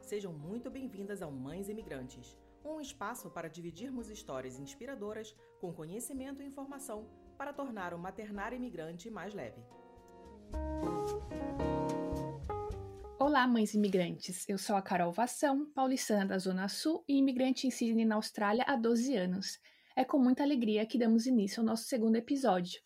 Sejam muito bem-vindas ao Mães Imigrantes, um espaço para dividirmos histórias inspiradoras com conhecimento e informação para tornar o maternar imigrante mais leve. Olá, mães imigrantes. Eu sou a Carol Vação, paulistana da Zona Sul e imigrante em Sydney, na Austrália, há 12 anos. É com muita alegria que damos início ao nosso segundo episódio.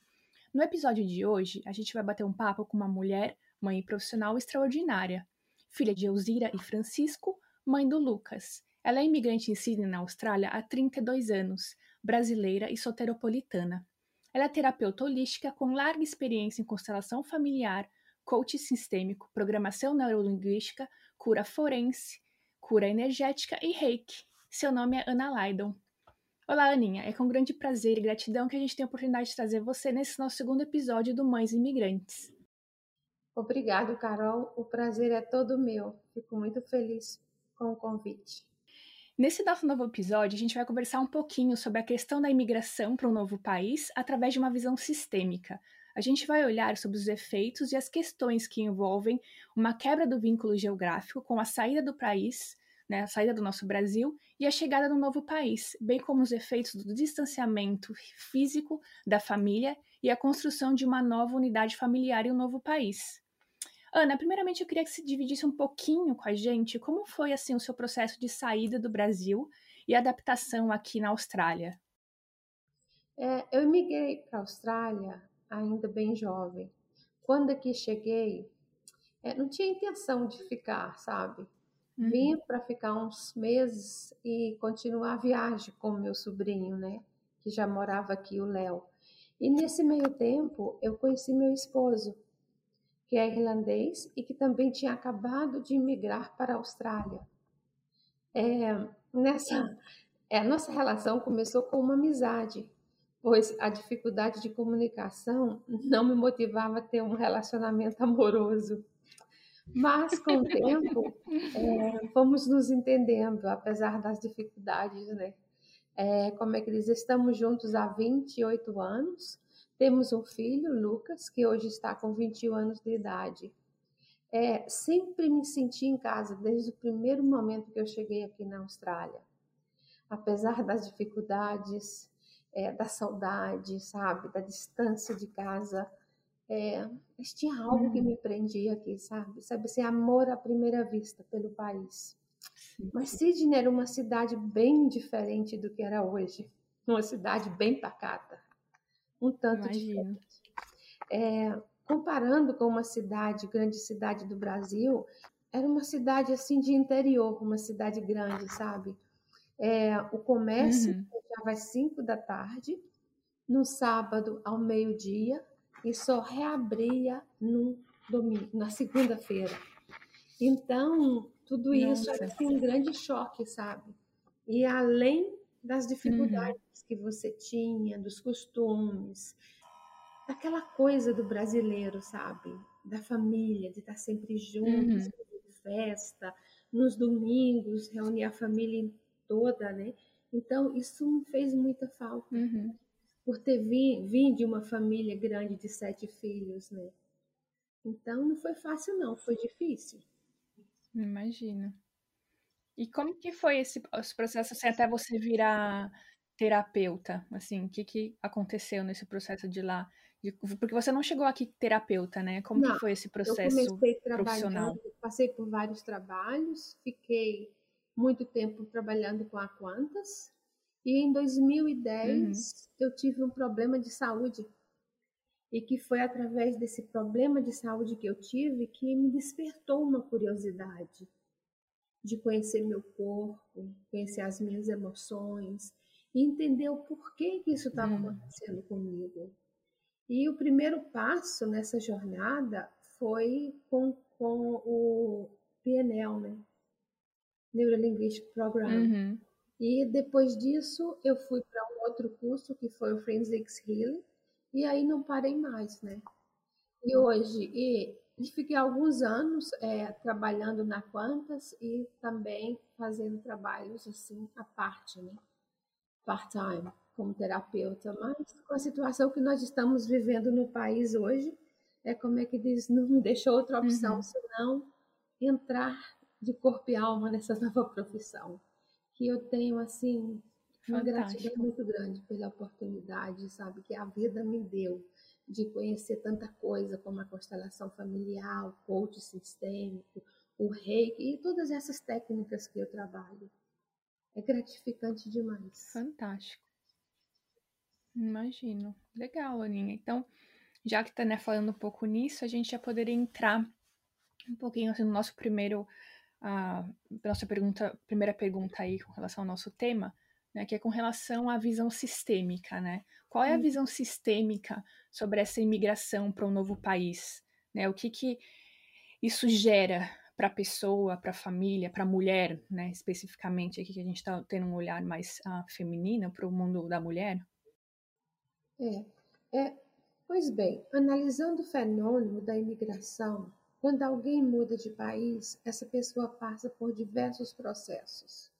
No episódio de hoje, a gente vai bater um papo com uma mulher, mãe profissional extraordinária, filha de Elzira e Francisco, mãe do Lucas. Ela é imigrante em Sydney, na Austrália, há 32 anos, brasileira e soteropolitana. Ela é terapeuta holística com larga experiência em constelação familiar, coach sistêmico, programação neurolinguística, cura forense, cura energética e reiki. Seu nome é Ana Lydon. Olá, Aninha. É com grande prazer e gratidão que a gente tem a oportunidade de trazer você nesse nosso segundo episódio do Mães Imigrantes. Obrigado, Carol. O prazer é todo meu. Fico muito feliz com o convite. Nesse nosso novo episódio, a gente vai conversar um pouquinho sobre a questão da imigração para um novo país através de uma visão sistêmica. A gente vai olhar sobre os efeitos e as questões que envolvem uma quebra do vínculo geográfico com a saída do país, né, a saída do nosso Brasil e a chegada do novo país, bem como os efeitos do distanciamento físico da família e a construção de uma nova unidade familiar em um novo país. Ana, primeiramente eu queria que você dividisse um pouquinho com a gente como foi assim o seu processo de saída do Brasil e adaptação aqui na Austrália. É, eu migrei para a Austrália ainda bem jovem. Quando aqui cheguei, é, não tinha intenção de ficar, sabe? Uhum. Vim para ficar uns meses e continuar a viagem com meu sobrinho, né? Que já morava aqui, o Léo. E nesse meio tempo, eu conheci meu esposo, que é irlandês e que também tinha acabado de imigrar para a Austrália. É, nessa, é, a nossa relação começou com uma amizade, pois a dificuldade de comunicação não me motivava a ter um relacionamento amoroso. Mas, com o tempo, é, fomos nos entendendo, apesar das dificuldades, né? É, como é que eles estamos juntos há 28 anos, temos um filho, Lucas, que hoje está com 21 anos de idade. É, sempre me senti em casa desde o primeiro momento que eu cheguei aqui na Austrália. Apesar das dificuldades, é, da saudade, sabe, da distância de casa, é, mas tinha algo que me prendia aqui, sabe? Sabe, esse amor à primeira vista pelo país. Mas Sydney era uma cidade bem diferente do que era hoje. Uma cidade bem pacata um tanto Imagino. diferente. É, comparando com uma cidade, grande cidade do Brasil, era uma cidade assim de interior, uma cidade grande, sabe? É, o comércio uhum. fechava às 5 da tarde, no sábado ao meio-dia, e só reabria no domingo, na segunda-feira. Então, tudo isso Nossa. era assim, um grande choque, sabe? E além das uhum. dificuldades uhum. que você tinha, dos costumes, daquela coisa do brasileiro, sabe? Da família, de estar sempre juntos, uhum. festa, nos domingos, reunir a família toda, né? Então, isso me fez muita falta. Uhum. Por ter vindo de uma família grande de sete filhos, né? Então, não foi fácil, não, foi difícil. Imagina. E como que foi esse, esse processo assim, até você virar terapeuta? Assim, o que, que aconteceu nesse processo de lá? De, porque você não chegou aqui terapeuta, né? Como não, que foi esse processo eu comecei profissional? Passei por vários trabalhos, fiquei muito tempo trabalhando com a Quantas. E em 2010 uhum. eu tive um problema de saúde. E que foi através desse problema de saúde que eu tive que me despertou uma curiosidade de conhecer meu corpo, conhecer as minhas emoções e entender o porquê que isso estava hum. acontecendo comigo. E o primeiro passo nessa jornada foi com, com o PNL, né? Neurolinguistic Program. Uhum. E depois disso eu fui para um outro curso que foi o Forensics Healing e aí não parei mais, né? E hoje, e e fiquei alguns anos é, trabalhando na Quantas e também fazendo trabalhos assim à parte, né? Part-time, como terapeuta. Mas com a situação que nós estamos vivendo no país hoje, é como é que diz, não me deixou outra opção uhum. senão entrar de corpo e alma nessa nova profissão. Que eu tenho, assim, uma Fantástico. gratidão muito grande pela oportunidade, sabe, que a vida me deu de conhecer tanta coisa como a constelação familiar, o coach sistêmico, o reiki e todas essas técnicas que eu trabalho. É gratificante demais. Fantástico. Imagino. Legal, Aninha. Então, já que está né, falando um pouco nisso, a gente já poderia entrar um pouquinho assim, no nosso primeiro, uh, nossa pergunta, primeira pergunta aí com relação ao nosso tema, né, que é com relação à visão sistêmica, né? Qual é a visão sistêmica sobre essa imigração para um novo país? Né? O que, que isso gera para a pessoa, para a família, para a mulher, né? especificamente, aqui que a gente está tendo um olhar mais uh, feminino para o mundo da mulher? É, é, pois bem, analisando o fenômeno da imigração, quando alguém muda de país, essa pessoa passa por diversos processos.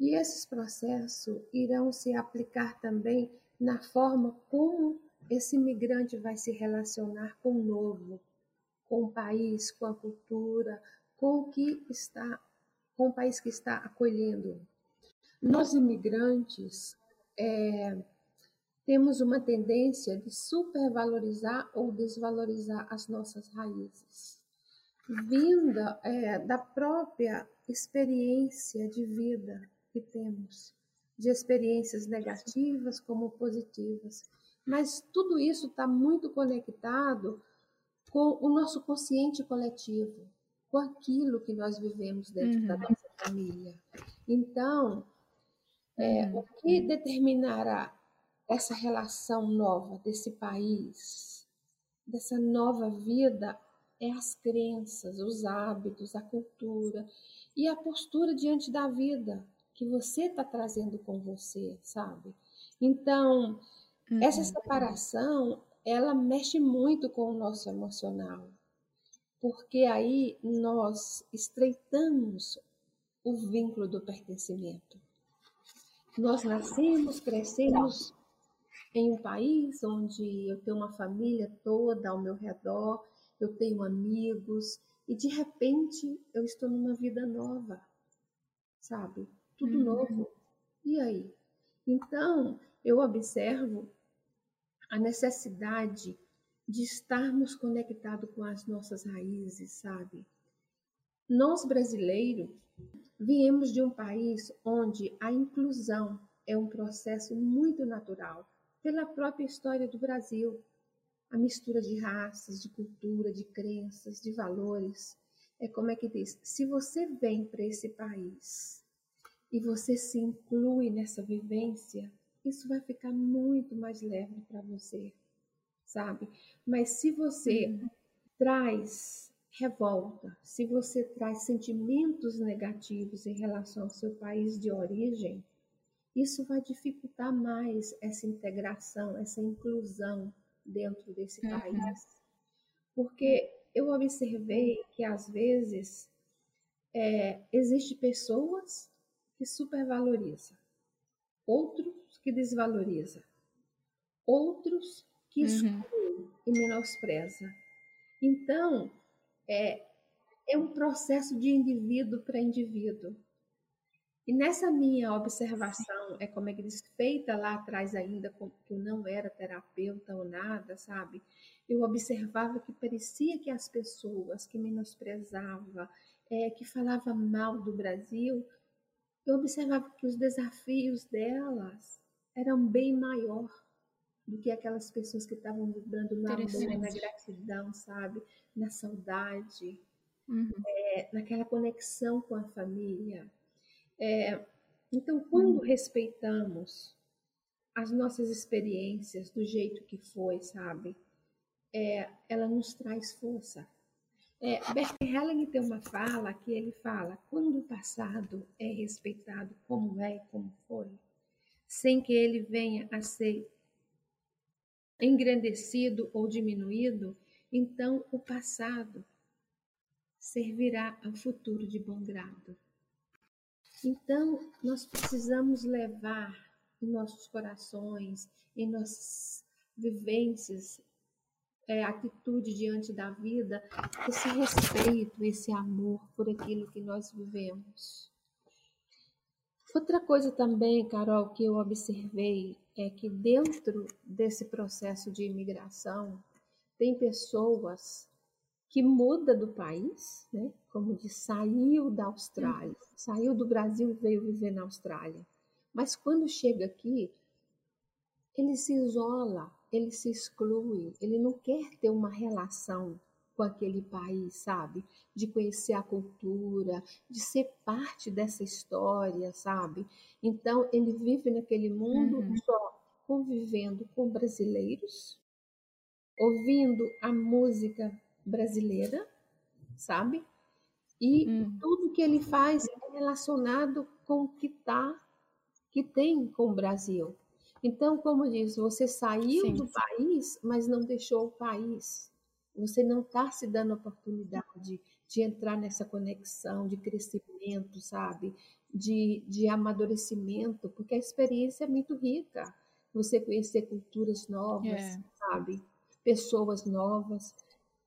E esses processos irão se aplicar também na forma como esse imigrante vai se relacionar com o novo, com o país, com a cultura, com o que está, com o país que está acolhendo. Nós imigrantes é, temos uma tendência de supervalorizar ou desvalorizar as nossas raízes, vinda é, da própria experiência de vida que temos de experiências negativas como positivas. Mas tudo isso está muito conectado com o nosso consciente coletivo, com aquilo que nós vivemos dentro uhum. da nossa família. Então, é, uhum. o que determinará essa relação nova desse país, dessa nova vida, é as crenças, os hábitos, a cultura e a postura diante da vida que você está trazendo com você, sabe? Então, uhum. essa separação, ela mexe muito com o nosso emocional, porque aí nós estreitamos o vínculo do pertencimento. Nós nascemos, crescemos em um país onde eu tenho uma família toda ao meu redor, eu tenho amigos, e de repente eu estou numa vida nova, sabe? Tudo uhum. novo. E aí? Então, eu observo a necessidade de estarmos conectados com as nossas raízes, sabe? Nós brasileiros viemos de um país onde a inclusão é um processo muito natural, pela própria história do Brasil. A mistura de raças, de cultura, de crenças, de valores. É como é que diz: se você vem para esse país e você se inclui nessa vivência, isso vai ficar muito mais leve para você, sabe? Mas se você uhum. traz revolta, se você traz sentimentos negativos em relação ao seu país de origem, isso vai dificultar mais essa integração, essa inclusão dentro desse uhum. país. Porque eu observei que às vezes é, existem pessoas que supervaloriza, outros que desvaloriza, outros que uhum. exclui e menospreza. Então, é, é um processo de indivíduo para indivíduo. E nessa minha observação, é como é que diz, feita lá atrás ainda, que eu não era terapeuta ou nada, sabe? Eu observava que parecia que as pessoas que menosprezavam, é, que falavam mal do Brasil, eu observava que os desafios delas eram bem maior do que aquelas pessoas que estavam vibrando no amor, na gratidão, sabe? Na saudade, uhum. é, naquela conexão com a família. É, então, quando uhum. respeitamos as nossas experiências do jeito que foi, sabe? É, ela nos traz força. É, Bert Helling tem uma fala que ele fala: quando o passado é respeitado como é e como foi, sem que ele venha a ser engrandecido ou diminuído, então o passado servirá ao futuro de bom grado. Então, nós precisamos levar em nossos corações, em nossas vivências é, atitude diante da vida, esse respeito, esse amor por aquilo que nós vivemos. Outra coisa também, Carol, que eu observei é que dentro desse processo de imigração tem pessoas que muda do país, né? Como de saiu da Austrália, saiu do Brasil e veio viver na Austrália. Mas quando chega aqui, ele se isola, ele se exclui, ele não quer ter uma relação com aquele país, sabe? De conhecer a cultura, de ser parte dessa história, sabe? Então, ele vive naquele mundo uhum. só convivendo com brasileiros, ouvindo a música brasileira, sabe? E uhum. tudo que ele faz é relacionado com o que tá, que tem com o Brasil. Então, como diz, você saiu sim, do sim. país, mas não deixou o país. Você não está se dando oportunidade de entrar nessa conexão de crescimento, sabe? De, de amadurecimento, porque a experiência é muito rica. Você conhecer culturas novas, é. sabe? Pessoas novas.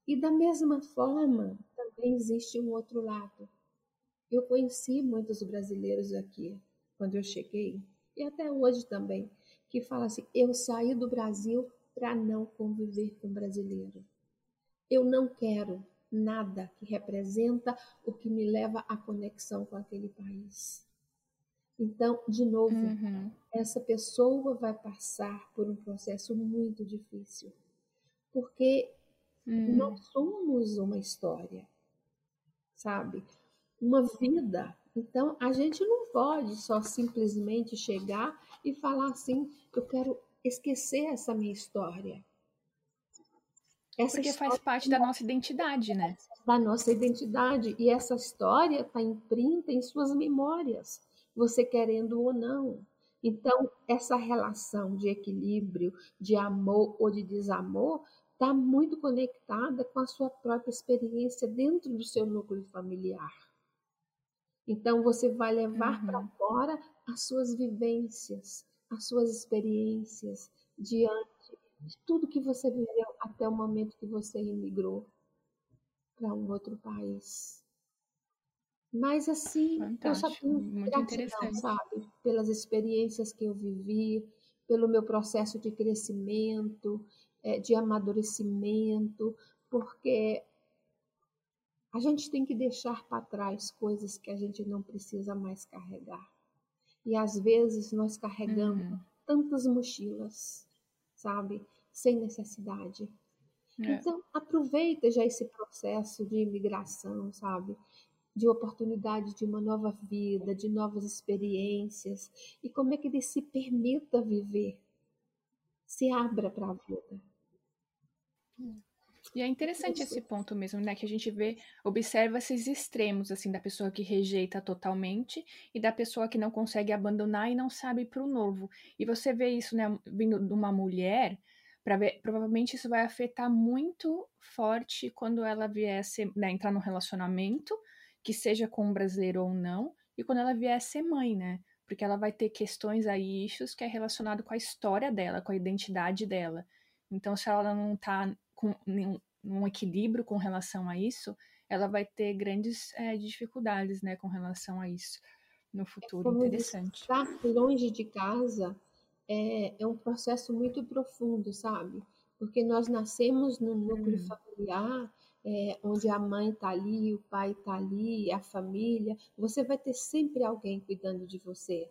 E da mesma forma, também existe um outro lado. Eu conheci muitos brasileiros aqui, quando eu cheguei, e até hoje também que fala assim: eu saí do Brasil para não conviver com brasileiro. Eu não quero nada que representa o que me leva à conexão com aquele país. Então, de novo, uhum. essa pessoa vai passar por um processo muito difícil, porque uhum. nós somos uma história, sabe? Uma vida então, a gente não pode só simplesmente chegar e falar assim: eu quero esquecer essa minha história. Essa Porque faz parte da nossa identidade, né? Da nossa identidade. E essa história está imprinte em suas memórias, você querendo ou não. Então, essa relação de equilíbrio, de amor ou de desamor, está muito conectada com a sua própria experiência dentro do seu núcleo familiar. Então você vai levar uhum. para fora as suas vivências, as suas experiências diante de tudo que você viveu até o momento que você imigrou para um outro país. Mas assim, Fantástico. eu só tenho Muito gratidão, sabe? Pelas experiências que eu vivi, pelo meu processo de crescimento, eh, de amadurecimento, porque a gente tem que deixar para trás coisas que a gente não precisa mais carregar. E às vezes nós carregamos uhum. tantas mochilas, sabe? Sem necessidade. É. Então, aproveita já esse processo de imigração, sabe? De oportunidade de uma nova vida, de novas experiências. E como é que ele se permita viver? Se abra para a vida. Hum. E é interessante esse ponto mesmo, né? Que a gente vê, observa esses extremos, assim, da pessoa que rejeita totalmente e da pessoa que não consegue abandonar e não sabe para o novo. E você vê isso, né, vindo de uma mulher, para ver, provavelmente isso vai afetar muito forte quando ela vier ser, né, entrar num relacionamento, que seja com um brasileiro ou não, e quando ela vier ser mãe, né? Porque ela vai ter questões aí, issues que é relacionado com a história dela, com a identidade dela. Então, se ela não tá com um equilíbrio com relação a isso, ela vai ter grandes é, dificuldades, né, com relação a isso no futuro. É Interessante. Estar longe de casa é, é um processo muito profundo, sabe? Porque nós nascemos num núcleo hum. familiar é, onde a mãe está ali, o pai está ali, a família, você vai ter sempre alguém cuidando de você.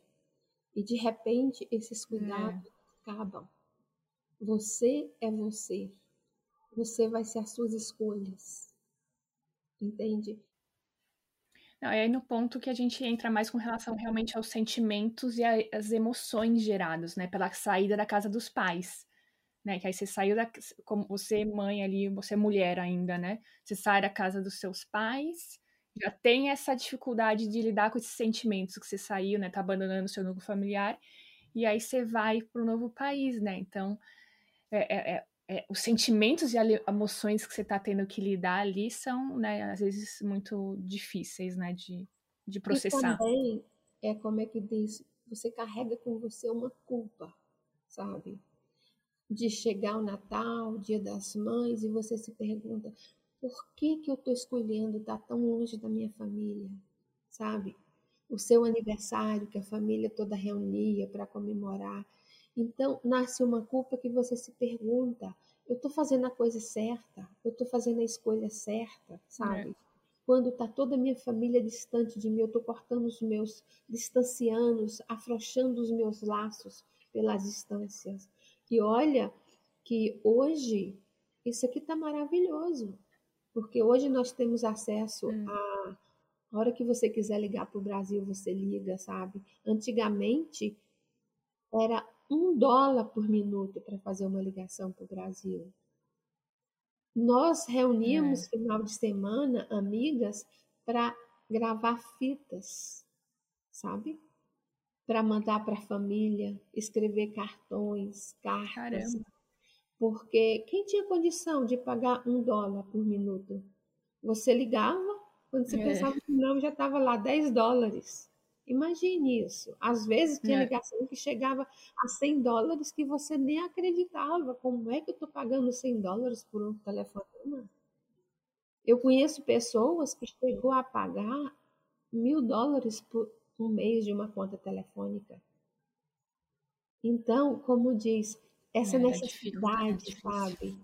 E de repente esses cuidados é. acabam. Você é você você vai ser as suas escolhas. Entende? Não, é aí no ponto que a gente entra mais com relação realmente aos sentimentos e às emoções gerados, né, pela saída da casa dos pais, né, que aí você saiu da, como você mãe ali, você mulher ainda, né, você sai da casa dos seus pais, já tem essa dificuldade de lidar com esses sentimentos que você saiu, né, tá abandonando o seu núcleo familiar, e aí você vai para um novo país, né, então é, é, é os sentimentos e emoções que você está tendo que lidar ali são, né, às vezes muito difíceis, né, de, de processar. E também é como é que diz, você carrega com você uma culpa, sabe? de chegar o Natal, o Dia das Mães, e você se pergunta: por que, que eu estou escolhendo estar tão longe da minha família? Sabe? O seu aniversário, que a família toda reunia para comemorar. Então, nasce uma culpa que você se pergunta: eu estou fazendo a coisa certa? Eu estou fazendo a escolha certa? Sabe? É. Quando está toda a minha família distante de mim, eu estou cortando os meus, distanciando, afrouxando os meus laços pelas distâncias. E olha que hoje isso aqui está maravilhoso, porque hoje nós temos acesso hum. a. A hora que você quiser ligar para o Brasil, você liga, sabe? Antigamente era um dólar por minuto para fazer uma ligação para o Brasil. Nós reuníamos é. final de semana amigas para gravar fitas, sabe? para mandar para a família, escrever cartões, cartas. Caramba. Porque quem tinha condição de pagar um dólar por minuto? Você ligava, quando você é. pensava que não, já estava lá 10 dólares. Imagine isso. Às vezes tinha é. ligação que chegava a 100 dólares que você nem acreditava. Como é que eu estou pagando 100 dólares por um telefonema? Eu conheço pessoas que chegou a pagar mil dólares por, um mês de uma conta telefônica. Então, como diz, essa é, necessidade, é sabe,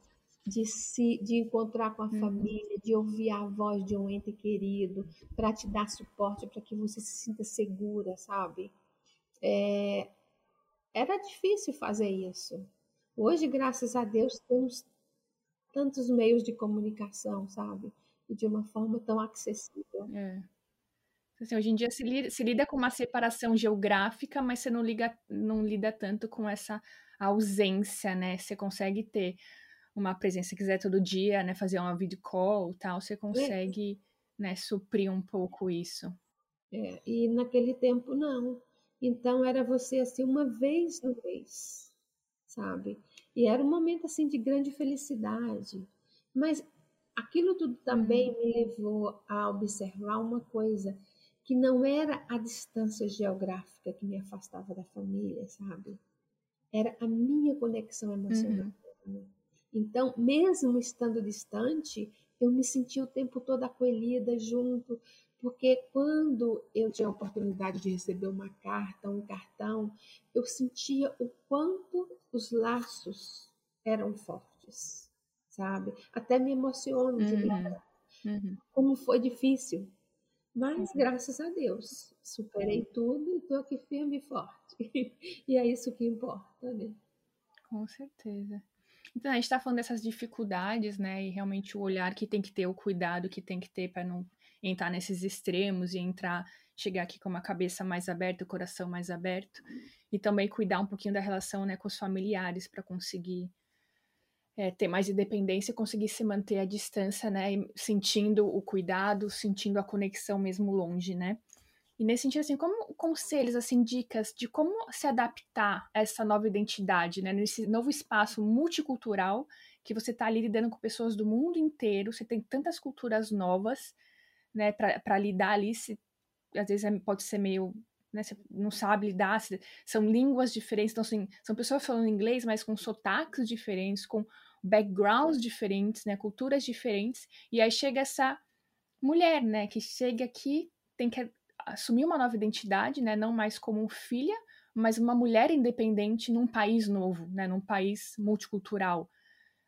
de se de encontrar com a uhum. família, de ouvir a voz de um ente querido, para te dar suporte, para que você se sinta segura, sabe? É, era difícil fazer isso. Hoje, graças a Deus, temos tantos meios de comunicação, sabe? E de uma forma tão acessível. É. Assim, hoje em dia se lida, se lida, com uma separação geográfica, mas você não, liga, não lida tanto com essa ausência, né? Você consegue ter uma presença, se quiser todo dia, né? Fazer uma video call tal, você consegue, é. né, suprir um pouco isso. É, e naquele tempo não. Então era você assim uma vez no mês, sabe? E era um momento assim de grande felicidade. Mas aquilo tudo também uhum. me levou a observar uma coisa que não era a distância geográfica que me afastava da família, sabe? Era a minha conexão emocional. Uhum. Então, mesmo estando distante, eu me sentia o tempo todo acolhida junto, porque quando eu tinha a oportunidade de receber uma carta, um cartão, eu sentia o quanto os laços eram fortes, sabe? Até me emociono de uhum. Uhum. como foi difícil mas graças a Deus, superei tudo e estou aqui firme e forte. e é isso que importa, né? Com certeza. Então, a gente está falando dessas dificuldades, né? E realmente o olhar que tem que ter, o cuidado que tem que ter para não entrar nesses extremos e entrar, chegar aqui com uma cabeça mais aberta, o coração mais aberto. E também cuidar um pouquinho da relação né, com os familiares para conseguir é, ter mais independência e conseguir se manter à distância, né? Sentindo o cuidado, sentindo a conexão mesmo longe, né? E nesse sentido, assim, como conselhos, assim, dicas de como se adaptar a essa nova identidade, né? Nesse novo espaço multicultural que você está ali lidando com pessoas do mundo inteiro, você tem tantas culturas novas, né, para lidar ali, se, às vezes é, pode ser meio né, você não sabe lidar, são línguas diferentes, então assim, são pessoas falando inglês, mas com sotaques diferentes, com backgrounds diferentes, né, culturas diferentes, e aí chega essa mulher, né, que chega aqui, tem que assumir uma nova identidade, né, não mais como filha, mas uma mulher independente num país novo, né, num país multicultural.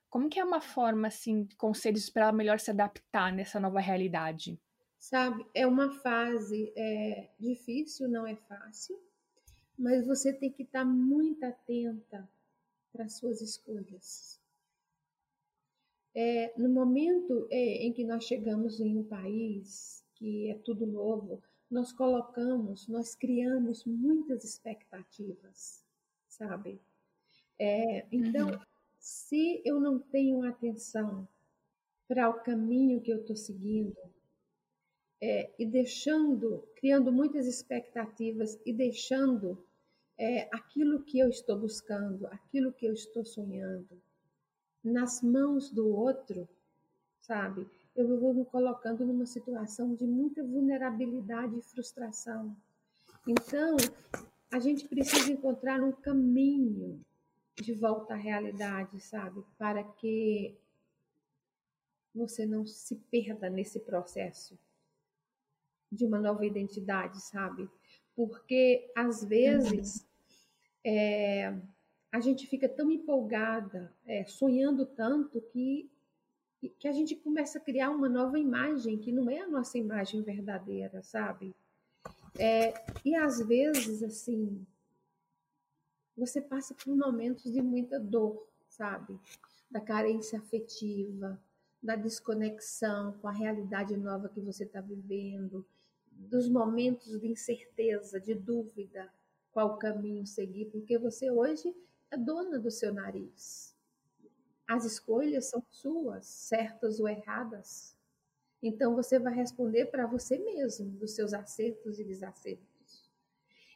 Como que é uma forma, assim, conselhos para ela melhor se adaptar nessa nova realidade? Sabe, é uma fase é, difícil, não é fácil, mas você tem que estar muito atenta para suas escolhas. É, no momento é, em que nós chegamos em um país que é tudo novo, nós colocamos, nós criamos muitas expectativas, sabe? É, então, uhum. se eu não tenho atenção para o caminho que eu estou seguindo, é, e deixando, criando muitas expectativas e deixando é, aquilo que eu estou buscando, aquilo que eu estou sonhando, nas mãos do outro, sabe? Eu vou me colocando numa situação de muita vulnerabilidade e frustração. Então, a gente precisa encontrar um caminho de volta à realidade, sabe? Para que você não se perda nesse processo de uma nova identidade, sabe? Porque às vezes é, a gente fica tão empolgada, é, sonhando tanto que que a gente começa a criar uma nova imagem que não é a nossa imagem verdadeira, sabe? É, e às vezes, assim, você passa por momentos de muita dor, sabe? Da carência afetiva, da desconexão com a realidade nova que você está vivendo, dos momentos de incerteza, de dúvida, qual caminho seguir, porque você hoje é dona do seu nariz. As escolhas são suas, certas ou erradas. Então você vai responder para você mesmo dos seus acertos e desacertos.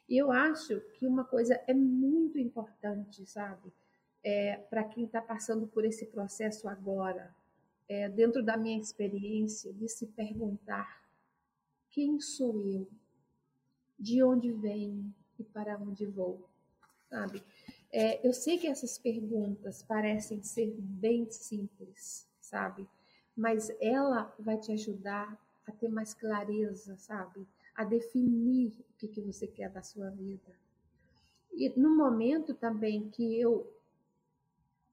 E eu acho que uma coisa é muito importante, sabe? É, para quem está passando por esse processo agora, é, dentro da minha experiência, de se perguntar: quem sou eu? De onde venho e para onde vou? Sabe? É, eu sei que essas perguntas parecem ser bem simples, sabe? Mas ela vai te ajudar a ter mais clareza, sabe? A definir o que, que você quer da sua vida. E no momento também que eu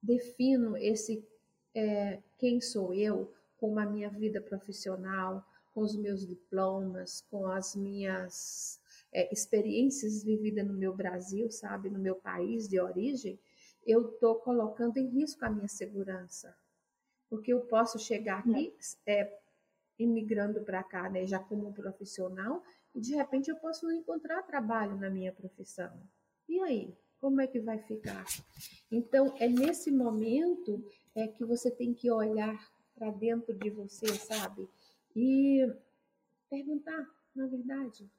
defino esse é, quem sou eu, com a minha vida profissional, com os meus diplomas, com as minhas é, experiências vividas no meu Brasil, sabe, no meu país de origem, eu estou colocando em risco a minha segurança. Porque eu posso chegar aqui é, imigrando para cá, né, já como profissional, e de repente eu posso não encontrar trabalho na minha profissão. E aí? Como é que vai ficar? Então, é nesse momento é que você tem que olhar para dentro de você, sabe? E perguntar, na verdade,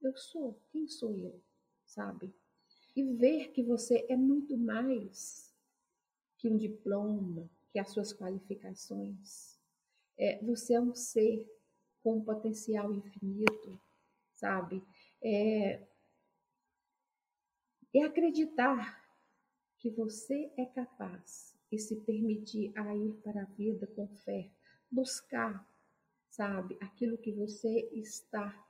eu sou, quem sou eu, sabe? E ver que você é muito mais que um diploma, que as suas qualificações. É, você é um ser com um potencial infinito, sabe? É, é acreditar que você é capaz e se permitir a ir para a vida com fé, buscar, sabe, aquilo que você está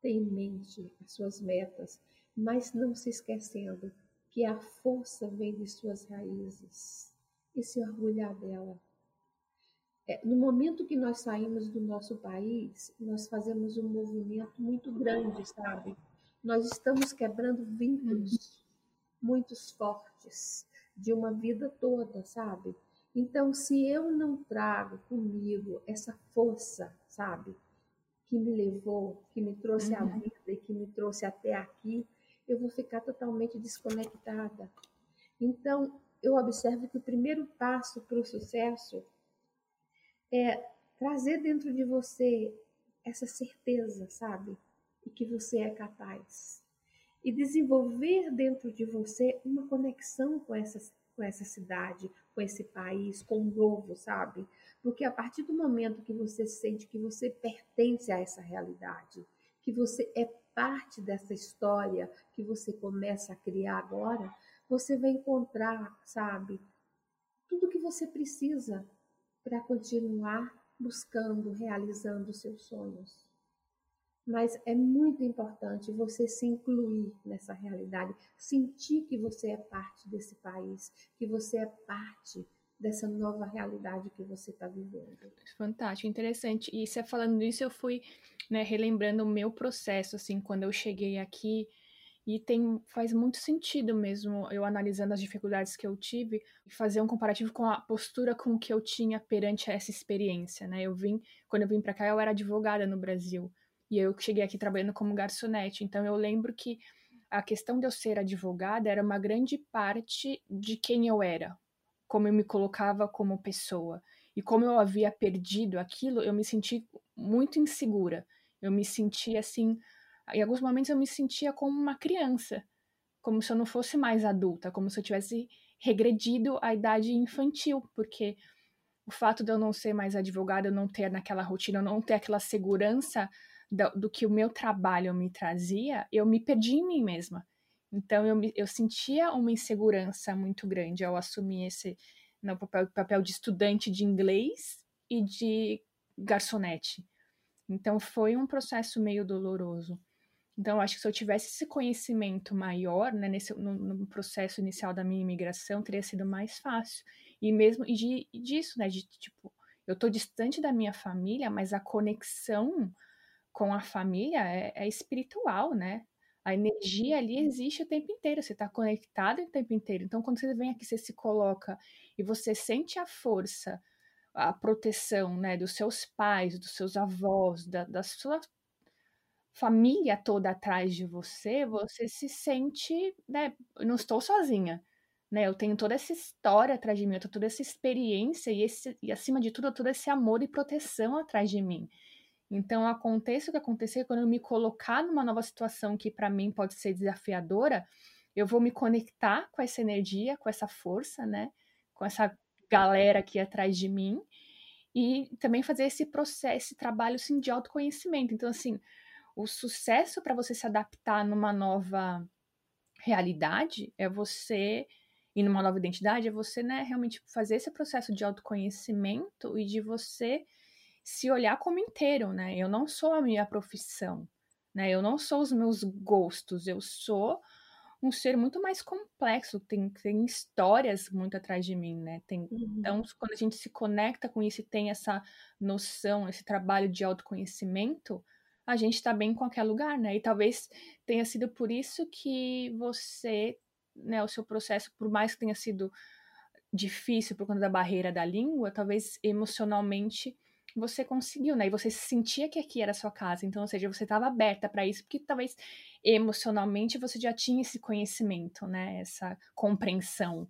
tem em mente as suas metas, mas não se esquecendo que a força vem de suas raízes e se orgulhar dela. É, no momento que nós saímos do nosso país, nós fazemos um movimento muito grande, sabe? Nós estamos quebrando vínculos muitos fortes de uma vida toda, sabe? Então, se eu não trago comigo essa força, sabe? Que me levou, que me trouxe uhum. à vida e que me trouxe até aqui, eu vou ficar totalmente desconectada. Então, eu observo que o primeiro passo para o sucesso é trazer dentro de você essa certeza, sabe? E que você é capaz. E desenvolver dentro de você uma conexão com essa, com essa cidade, com esse país, com o novo, sabe? Porque a partir do momento que você sente que você pertence a essa realidade, que você é parte dessa história que você começa a criar agora, você vai encontrar, sabe, tudo que você precisa para continuar buscando, realizando seus sonhos. Mas é muito importante você se incluir nessa realidade, sentir que você é parte desse país, que você é parte dessa nova realidade que você está vivendo. Fantástico, interessante. E você falando isso, eu fui né, relembrando o meu processo, assim, quando eu cheguei aqui. E tem, faz muito sentido mesmo, eu analisando as dificuldades que eu tive, fazer um comparativo com a postura com que eu tinha perante essa experiência, né? Eu vim, quando eu vim para cá, eu era advogada no Brasil. E eu cheguei aqui trabalhando como garçonete. Então eu lembro que a questão de eu ser advogada era uma grande parte de quem eu era, como eu me colocava como pessoa. E como eu havia perdido aquilo, eu me senti muito insegura. Eu me sentia assim. Em alguns momentos eu me sentia como uma criança, como se eu não fosse mais adulta, como se eu tivesse regredido à idade infantil, porque o fato de eu não ser mais advogada, eu não ter naquela rotina, eu não ter aquela segurança do, do que o meu trabalho me trazia, eu me perdi em mim mesma. Então eu, eu sentia uma insegurança muito grande ao assumir esse no papel, papel de estudante de inglês e de garçonete. Então foi um processo meio doloroso. Então acho que se eu tivesse esse conhecimento maior, né, nesse, no, no processo inicial da minha imigração, teria sido mais fácil. E mesmo e de, disso, né, de tipo, eu tô distante da minha família, mas a conexão com a família é, é espiritual, né? A energia ali existe o tempo inteiro, você está conectado o tempo inteiro. Então, quando você vem aqui, você se coloca e você sente a força, a proteção, né, dos seus pais, dos seus avós, da, da sua família toda atrás de você, você se sente, né, não estou sozinha, né, eu tenho toda essa história atrás de mim, eu tenho toda essa experiência e, esse, e acima de tudo, todo esse amor e proteção atrás de mim. Então, aconteça o que acontecer, quando eu me colocar numa nova situação que para mim pode ser desafiadora, eu vou me conectar com essa energia, com essa força, né? Com essa galera aqui atrás de mim e também fazer esse processo, esse trabalho assim, de autoconhecimento. Então, assim, o sucesso para você se adaptar numa nova realidade é você e numa nova identidade é você, né, realmente fazer esse processo de autoconhecimento e de você se olhar como inteiro, né? Eu não sou a minha profissão, né? Eu não sou os meus gostos, eu sou um ser muito mais complexo, tem, tem histórias muito atrás de mim, né? Tem, uhum. Então, quando a gente se conecta com isso e tem essa noção, esse trabalho de autoconhecimento, a gente está bem em qualquer lugar, né? E talvez tenha sido por isso que você, né, o seu processo, por mais que tenha sido difícil por conta da barreira da língua, talvez emocionalmente você conseguiu, né? E você sentia que aqui era a sua casa. Então, ou seja, você estava aberta para isso, porque talvez emocionalmente você já tinha esse conhecimento, né? Essa compreensão.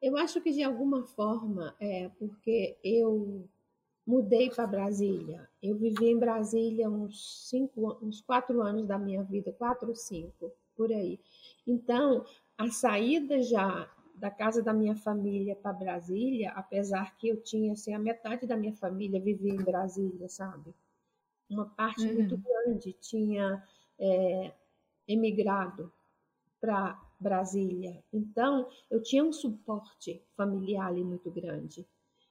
Eu acho que de alguma forma é porque eu mudei para Brasília. Eu vivi em Brasília uns cinco, uns quatro anos da minha vida, quatro ou cinco, por aí. Então, a saída já da casa da minha família para Brasília, apesar que eu tinha assim, a metade da minha família vivia em Brasília, sabe? Uma parte uhum. muito grande tinha é, emigrado para Brasília. Então, eu tinha um suporte familiar ali muito grande.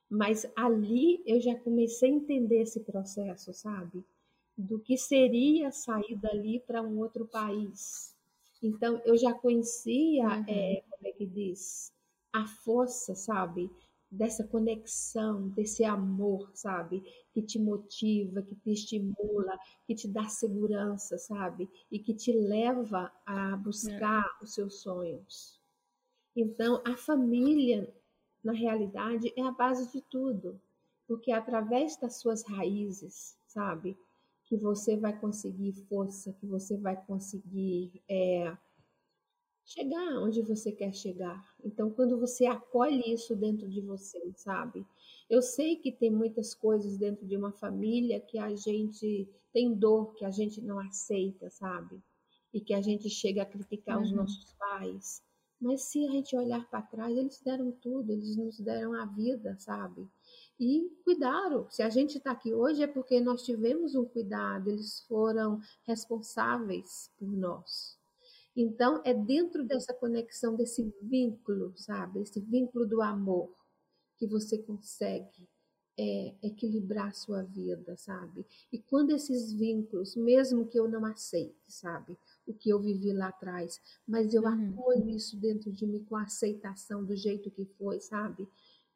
Mas ali eu já comecei a entender esse processo, sabe? Do que seria sair dali para um outro país, então, eu já conhecia, uhum. é, como é que diz, a força, sabe? Dessa conexão, desse amor, sabe? Que te motiva, que te estimula, que te dá segurança, sabe? E que te leva a buscar é. os seus sonhos. Então, a família, na realidade, é a base de tudo. Porque é através das suas raízes, sabe? Que você vai conseguir força, que você vai conseguir é, chegar onde você quer chegar. Então, quando você acolhe isso dentro de você, sabe? Eu sei que tem muitas coisas dentro de uma família que a gente tem dor, que a gente não aceita, sabe? E que a gente chega a criticar uhum. os nossos pais. Mas se a gente olhar para trás, eles deram tudo, eles nos deram a vida, sabe? E cuidaram. Se a gente está aqui hoje é porque nós tivemos um cuidado, eles foram responsáveis por nós. Então, é dentro dessa conexão, desse vínculo, sabe? Esse vínculo do amor, que você consegue é, equilibrar a sua vida, sabe? E quando esses vínculos, mesmo que eu não aceite, sabe? O que eu vivi lá atrás, mas eu uhum. acolho isso dentro de mim com a aceitação do jeito que foi, sabe?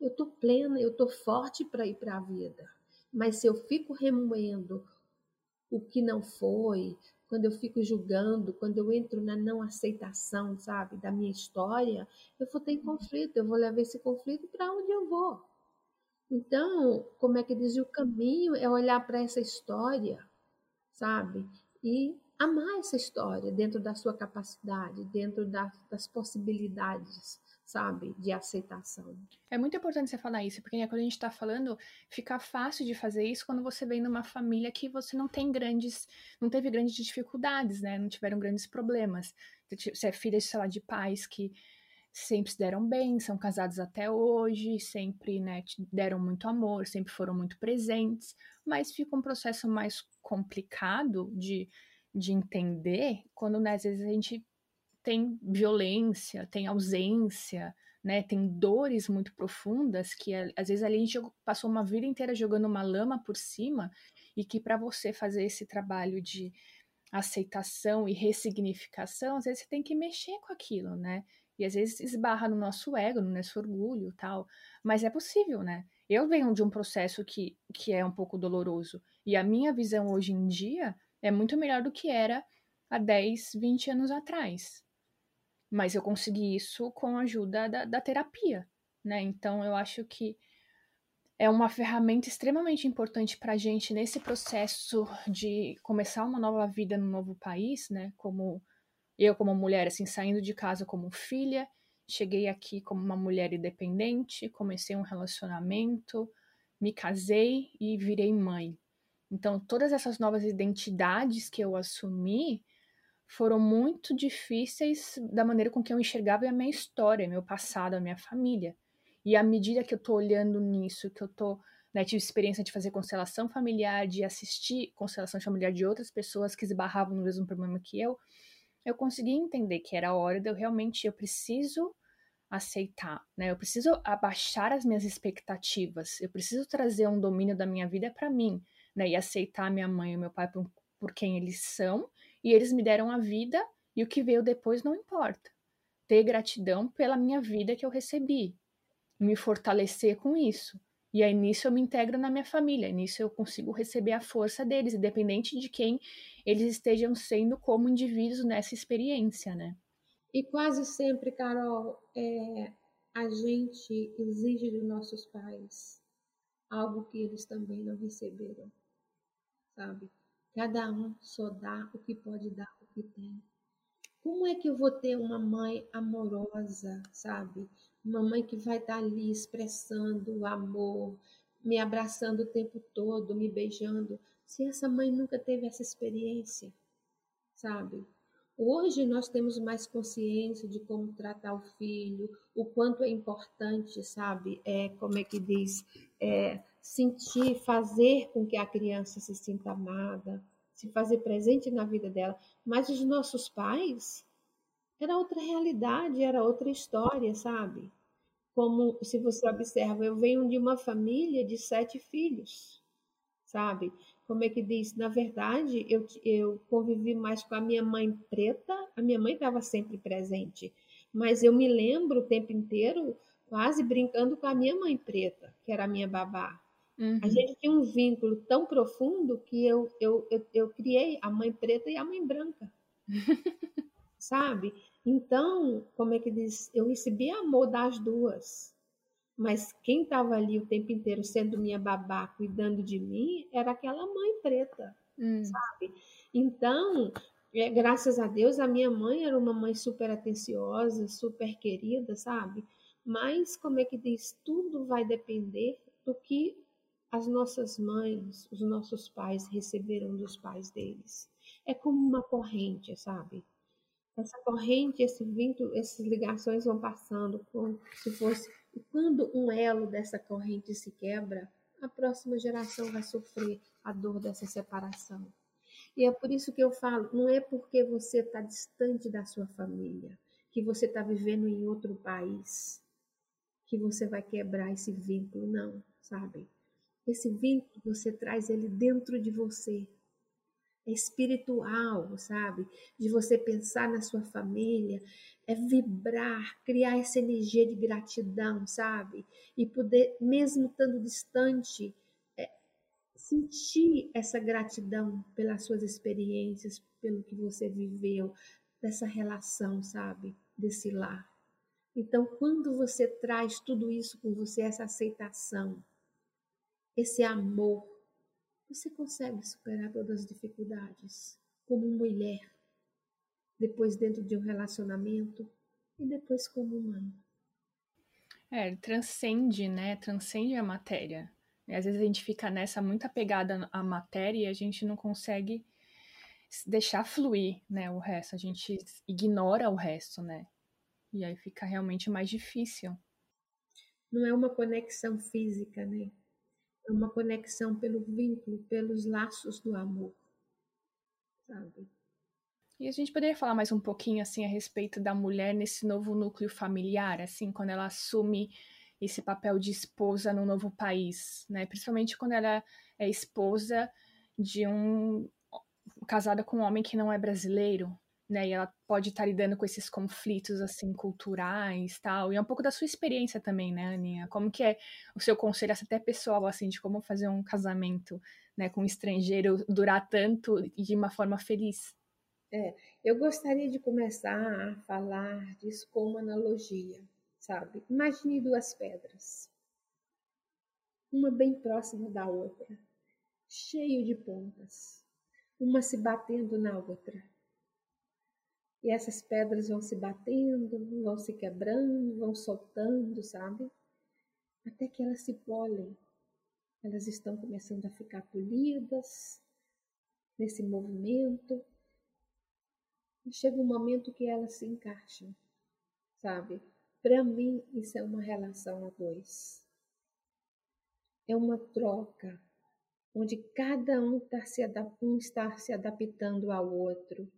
Eu estou plena, eu estou forte para ir para a vida. Mas se eu fico remoendo o que não foi, quando eu fico julgando, quando eu entro na não aceitação, sabe, da minha história, eu vou ter conflito, eu vou levar esse conflito para onde eu vou. Então, como é que diz, o caminho é olhar para essa história, sabe, e amar essa história dentro da sua capacidade, dentro da, das possibilidades sabe, de aceitação. É muito importante você falar isso, porque né, quando a gente está falando, fica fácil de fazer isso quando você vem numa família que você não tem grandes, não teve grandes dificuldades, né, não tiveram grandes problemas. Você é filha, sei lá, de pais que sempre se deram bem, são casados até hoje, sempre, né, deram muito amor, sempre foram muito presentes, mas fica um processo mais complicado de de entender quando né, às vezes a gente tem violência, tem ausência, né, tem dores muito profundas que às vezes ali a gente passou uma vida inteira jogando uma lama por cima e que para você fazer esse trabalho de aceitação e ressignificação, às vezes você tem que mexer com aquilo, né? E às vezes esbarra no nosso ego, no nosso orgulho tal. Mas é possível, né? Eu venho de um processo que, que é um pouco doloroso. E a minha visão hoje em dia é muito melhor do que era há 10, 20 anos atrás. Mas eu consegui isso com a ajuda da, da terapia, né? Então eu acho que é uma ferramenta extremamente importante para a gente nesse processo de começar uma nova vida no novo país, né? Como eu, como mulher, assim, saindo de casa como filha, cheguei aqui como uma mulher independente, comecei um relacionamento, me casei e virei mãe. Então, todas essas novas identidades que eu assumi foram muito difíceis da maneira com que eu enxergava a minha história, meu passado, a minha família. E à medida que eu tô olhando nisso, que eu tô, né, tive experiência de fazer constelação familiar, de assistir constelação familiar de outras pessoas que esbarravam no mesmo problema que eu, eu consegui entender que era a hora de eu realmente, eu preciso aceitar, né? Eu preciso abaixar as minhas expectativas, eu preciso trazer um domínio da minha vida para mim, né? E aceitar minha mãe e meu pai por, por quem eles são, e eles me deram a vida, e o que veio depois não importa. Ter gratidão pela minha vida que eu recebi, me fortalecer com isso. E aí nisso eu me integro na minha família, nisso eu consigo receber a força deles, independente de quem eles estejam sendo como indivíduos nessa experiência, né? E quase sempre, Carol, é, a gente exige dos nossos pais algo que eles também não receberam, sabe? Cada um só dá o que pode dar, o que tem. Como é que eu vou ter uma mãe amorosa, sabe? Uma mãe que vai estar ali expressando o amor, me abraçando o tempo todo, me beijando, se essa mãe nunca teve essa experiência, sabe? Hoje nós temos mais consciência de como tratar o filho, o quanto é importante, sabe? É, como é que diz? É, sentir, fazer com que a criança se sinta amada, se fazer presente na vida dela. Mas os nossos pais, era outra realidade, era outra história, sabe? Como se você observa, eu venho de uma família de sete filhos, sabe? Como é que diz? Na verdade, eu, eu convivi mais com a minha mãe preta, a minha mãe estava sempre presente, mas eu me lembro o tempo inteiro quase brincando com a minha mãe preta, que era a minha babá. Uhum. A gente tinha um vínculo tão profundo que eu, eu, eu, eu criei a mãe preta e a mãe branca. Sabe? Então, como é que diz? Eu recebi amor das duas. Mas quem estava ali o tempo inteiro sendo minha babá, cuidando de mim, era aquela mãe preta, hum. sabe? Então, é, graças a Deus, a minha mãe era uma mãe super atenciosa, super querida, sabe? Mas, como é que diz? Tudo vai depender do que as nossas mães, os nossos pais receberam dos pais deles. É como uma corrente, sabe? essa corrente, esse vínculo, essas ligações vão passando como se fosse. E quando um elo dessa corrente se quebra, a próxima geração vai sofrer a dor dessa separação. E é por isso que eu falo: não é porque você está distante da sua família, que você está vivendo em outro país, que você vai quebrar esse vínculo, não, sabe? Esse vínculo você traz ele dentro de você, espiritual, sabe? De você pensar na sua família, é vibrar, criar essa energia de gratidão, sabe? E poder, mesmo estando distante, é, sentir essa gratidão pelas suas experiências, pelo que você viveu, dessa relação, sabe? Desse lar. Então, quando você traz tudo isso com você, essa aceitação, esse amor, você consegue superar todas as dificuldades como mulher, depois dentro de um relacionamento e depois como mãe. É, transcende, né? Transcende a matéria. E às vezes a gente fica nessa muito apegada à matéria e a gente não consegue deixar fluir, né, o resto. A gente ignora o resto, né? E aí fica realmente mais difícil. Não é uma conexão física, né? É uma conexão pelo vínculo, pelos laços do amor, sabe? E a gente poderia falar mais um pouquinho assim a respeito da mulher nesse novo núcleo familiar, assim, quando ela assume esse papel de esposa no novo país, né? Principalmente quando ela é esposa de um casada com um homem que não é brasileiro, né? E ela pode estar lidando com esses conflitos assim culturais, tal. E é um pouco da sua experiência também, né, Aninha? Como que é o seu conselho até pessoal assim de como fazer um casamento, né, com um estrangeiro durar tanto e de uma forma feliz? É, eu gostaria de começar a falar disso com uma analogia, sabe? Imagine duas pedras, uma bem próxima da outra, cheio de pontas, uma se batendo na outra. E essas pedras vão se batendo, vão se quebrando, vão soltando, sabe? Até que elas se polem. Elas estão começando a ficar polidas nesse movimento. E chega um momento que elas se encaixam, sabe? Para mim, isso é uma relação a dois. É uma troca, onde cada um está se, um está se adaptando ao outro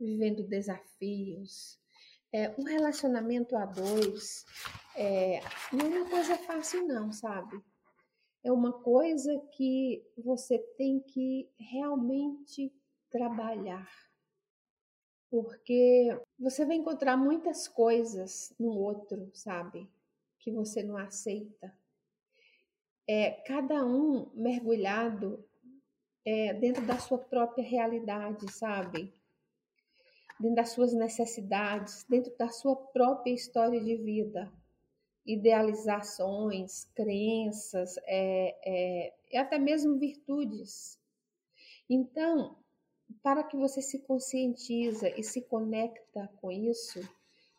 vivendo desafios. É, um relacionamento a dois é, não é uma coisa fácil, não, sabe? É uma coisa que você tem que realmente trabalhar. Porque você vai encontrar muitas coisas no outro, sabe? Que você não aceita. É, cada um mergulhado é, dentro da sua própria realidade, sabe? Dentro das suas necessidades, dentro da sua própria história de vida, idealizações, crenças, é, é, e até mesmo virtudes. Então, para que você se conscientiza e se conecta com isso,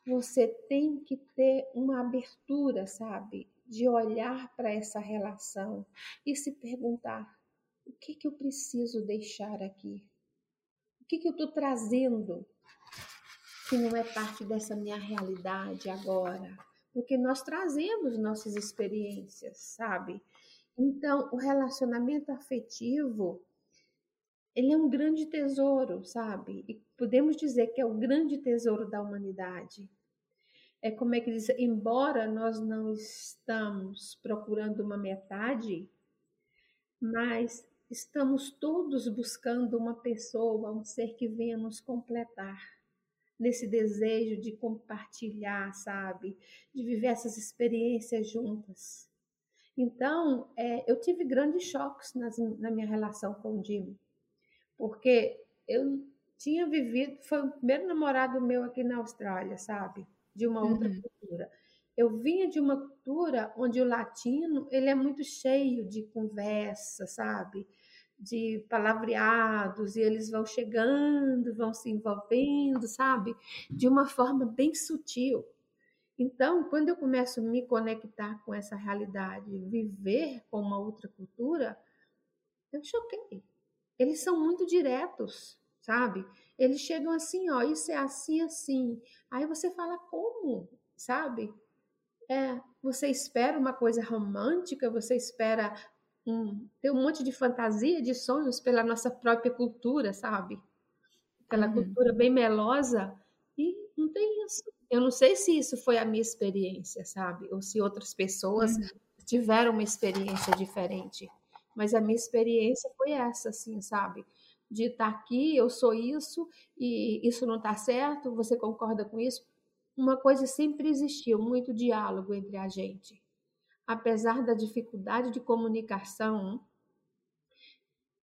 você tem que ter uma abertura, sabe, de olhar para essa relação e se perguntar: o que, que eu preciso deixar aqui? O que, que eu estou trazendo que não é parte dessa minha realidade agora, porque nós trazemos nossas experiências, sabe? Então, o relacionamento afetivo, ele é um grande tesouro, sabe? E podemos dizer que é o grande tesouro da humanidade. É como é que diz, embora nós não estamos procurando uma metade, mas estamos todos buscando uma pessoa, um ser que venha nos completar nesse desejo de compartilhar, sabe? De viver essas experiências juntas. Então, é, eu tive grandes choques nas, na minha relação com o Jimmy, porque eu tinha vivido, foi o primeiro namorado meu aqui na Austrália, sabe? De uma outra uhum. cultura. Eu vinha de uma cultura onde o latino, ele é muito cheio de conversa, sabe? De palavreados e eles vão chegando, vão se envolvendo, sabe? De uma forma bem sutil. Então, quando eu começo a me conectar com essa realidade, viver com uma outra cultura, eu choquei. Eles são muito diretos, sabe? Eles chegam assim, ó, isso é assim, assim. Aí você fala como, sabe? É, você espera uma coisa romântica, você espera um, ter um monte de fantasia, de sonhos pela nossa própria cultura, sabe? Aquela uhum. cultura bem melosa e não tem isso. Eu não sei se isso foi a minha experiência, sabe? Ou se outras pessoas uhum. tiveram uma experiência diferente. Mas a minha experiência foi essa, assim, sabe? De estar tá aqui, eu sou isso e isso não está certo, você concorda com isso? Uma coisa sempre existiu, muito diálogo entre a gente apesar da dificuldade de comunicação,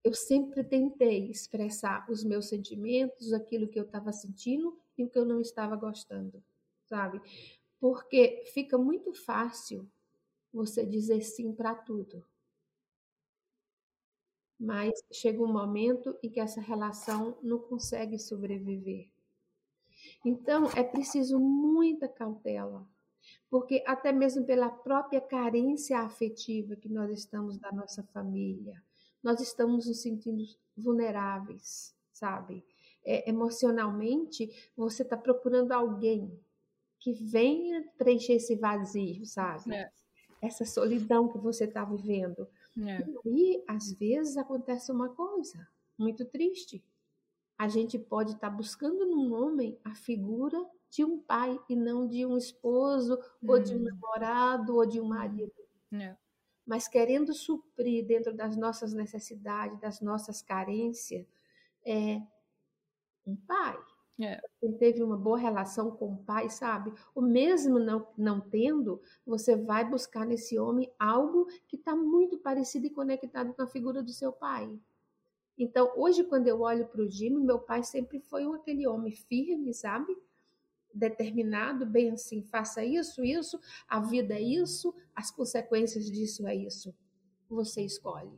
eu sempre tentei expressar os meus sentimentos, aquilo que eu estava sentindo e o que eu não estava gostando, sabe? Porque fica muito fácil você dizer sim para tudo. Mas chega um momento em que essa relação não consegue sobreviver. Então, é preciso muita cautela porque até mesmo pela própria carência afetiva que nós estamos da nossa família, nós estamos nos sentindo vulneráveis, sabe? É, emocionalmente, você está procurando alguém que venha preencher esse vazio, sabe? É. Essa solidão que você está vivendo. É. E aí, às vezes, acontece uma coisa muito triste. a gente pode estar tá buscando num homem a figura de um pai e não de um esposo, hum. ou de um hum. namorado, ou de um marido. É. Mas querendo suprir dentro das nossas necessidades, das nossas carências, é um pai. É. Quem teve uma boa relação com o pai, sabe? O mesmo não, não tendo, você vai buscar nesse homem algo que está muito parecido e conectado com a figura do seu pai. Então, hoje, quando eu olho para o Jimmy, meu pai sempre foi aquele homem firme, sabe? Determinado, bem assim, faça isso, isso, a vida é isso, as consequências disso é isso. Você escolhe,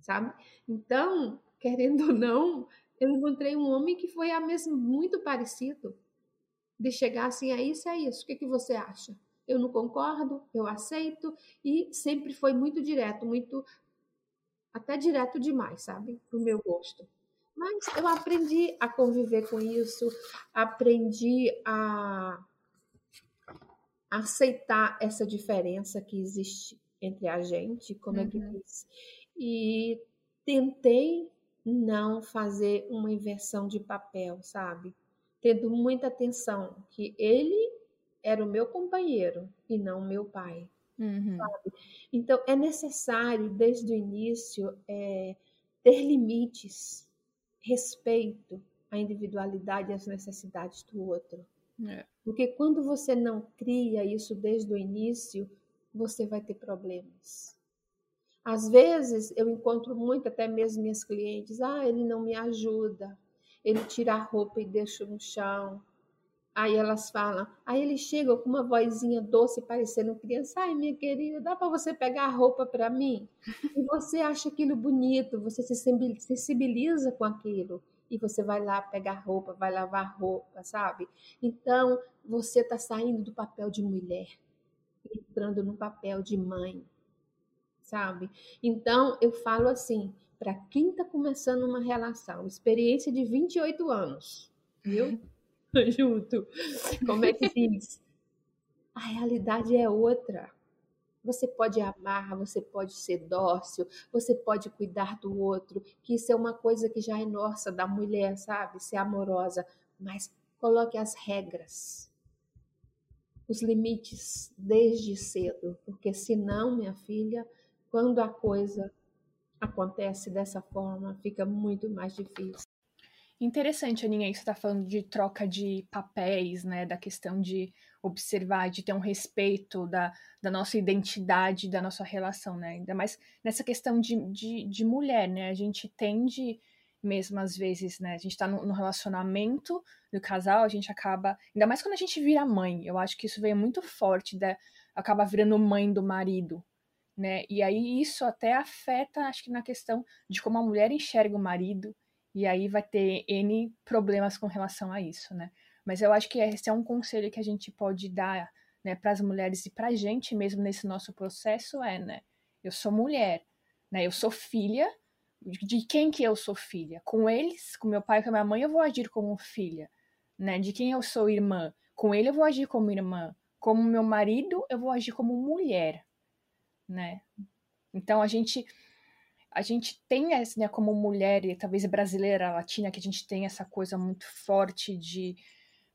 sabe? Então, querendo ou não, eu encontrei um homem que foi a mesmo muito parecido. De chegar assim, é isso, é isso. O que, que você acha? Eu não concordo, eu aceito. E sempre foi muito direto, muito. até direto demais, sabe? Pro meu gosto. Mas eu aprendi a conviver com isso, aprendi a aceitar essa diferença que existe entre a gente, como uhum. é que uhum. diz. E tentei não fazer uma inversão de papel, sabe? Tendo muita atenção que ele era o meu companheiro e não o meu pai. Uhum. Então é necessário desde o início é, ter limites, respeito à individualidade e às necessidades do outro. É. Porque quando você não cria isso desde o início, você vai ter problemas. Às vezes eu encontro muito, até mesmo minhas clientes, ah, ele não me ajuda, ele tira a roupa e deixa no chão. Aí elas falam, aí ele chega com uma vozinha doce, parecendo criança, ai minha querida, dá para você pegar a roupa para mim? E você acha aquilo bonito, você se sensibiliza com aquilo e você vai lá pegar roupa, vai lavar roupa, sabe? Então você está saindo do papel de mulher, entrando no papel de mãe sabe? Então, eu falo assim, para quem está começando uma relação, experiência de 28 anos, viu? Junto. Como é que diz? A realidade é outra. Você pode amar, você pode ser dócil, você pode cuidar do outro, que isso é uma coisa que já é nossa, da mulher, sabe? Ser amorosa. Mas coloque as regras, os limites desde cedo, porque senão, minha filha, quando a coisa acontece dessa forma, fica muito mais difícil. Interessante, Aninha, você está falando de troca de papéis, né? Da questão de observar, de ter um respeito da, da nossa identidade, da nossa relação, né? Ainda mais nessa questão de, de, de mulher, né? A gente tende, mesmo às vezes, né? A gente está no, no, relacionamento do casal, a gente acaba. Ainda mais quando a gente vira mãe, eu acho que isso veio muito forte, da, acaba virando mãe do marido, né? E aí isso até afeta, acho que na questão de como a mulher enxerga o marido, e aí vai ter N problemas com relação a isso, né? Mas eu acho que esse é um conselho que a gente pode dar, né, para as mulheres e para a gente mesmo nesse nosso processo é, né? Eu sou mulher, né? Eu sou filha. De quem que eu sou filha? Com eles, com meu pai com a minha mãe, eu vou agir como filha, né? De quem eu sou irmã? Com ele eu vou agir como irmã. Como meu marido, eu vou agir como mulher, né? Então a gente a gente tem essa, né, como mulher, e talvez brasileira, latina, que a gente tem essa coisa muito forte de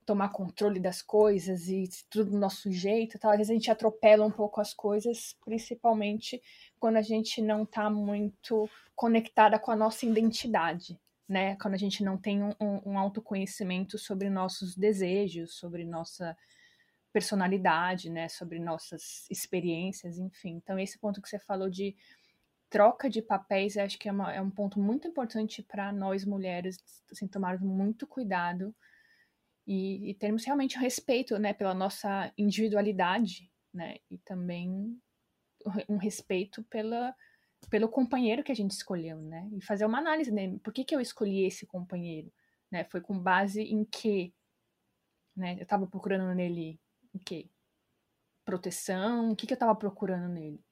tomar controle das coisas e tudo do nosso jeito, tal. às vezes a gente atropela um pouco as coisas, principalmente quando a gente não está muito conectada com a nossa identidade, né? Quando a gente não tem um, um autoconhecimento sobre nossos desejos, sobre nossa personalidade, né, sobre nossas experiências, enfim. Então, esse ponto que você falou de troca de papéis, acho que é, uma, é um ponto muito importante para nós mulheres, assim, tomarmos muito cuidado e, e termos realmente respeito, né, pela nossa individualidade, né, e também um respeito pela, pelo companheiro que a gente escolheu, né, e fazer uma análise, né, por que, que eu escolhi esse companheiro, né, foi com base em que, né, eu estava procurando nele o quê? Proteção, o que, que eu estava procurando nele?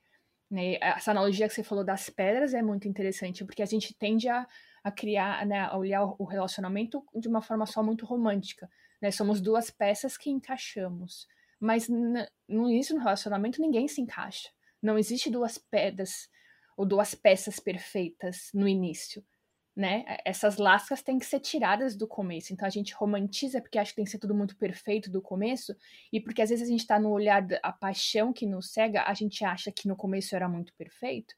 Né? Essa analogia que você falou das pedras é muito interessante, porque a gente tende a, a criar, né, a olhar o relacionamento de uma forma só muito romântica. Né? Somos duas peças que encaixamos. Mas no início do relacionamento ninguém se encaixa. Não existe duas pedras ou duas peças perfeitas no início. Né? Essas lascas têm que ser tiradas do começo. Então a gente romantiza porque acha que tem que ser tudo muito perfeito do começo, e porque às vezes a gente está no olhar da paixão que nos cega, a gente acha que no começo era muito perfeito,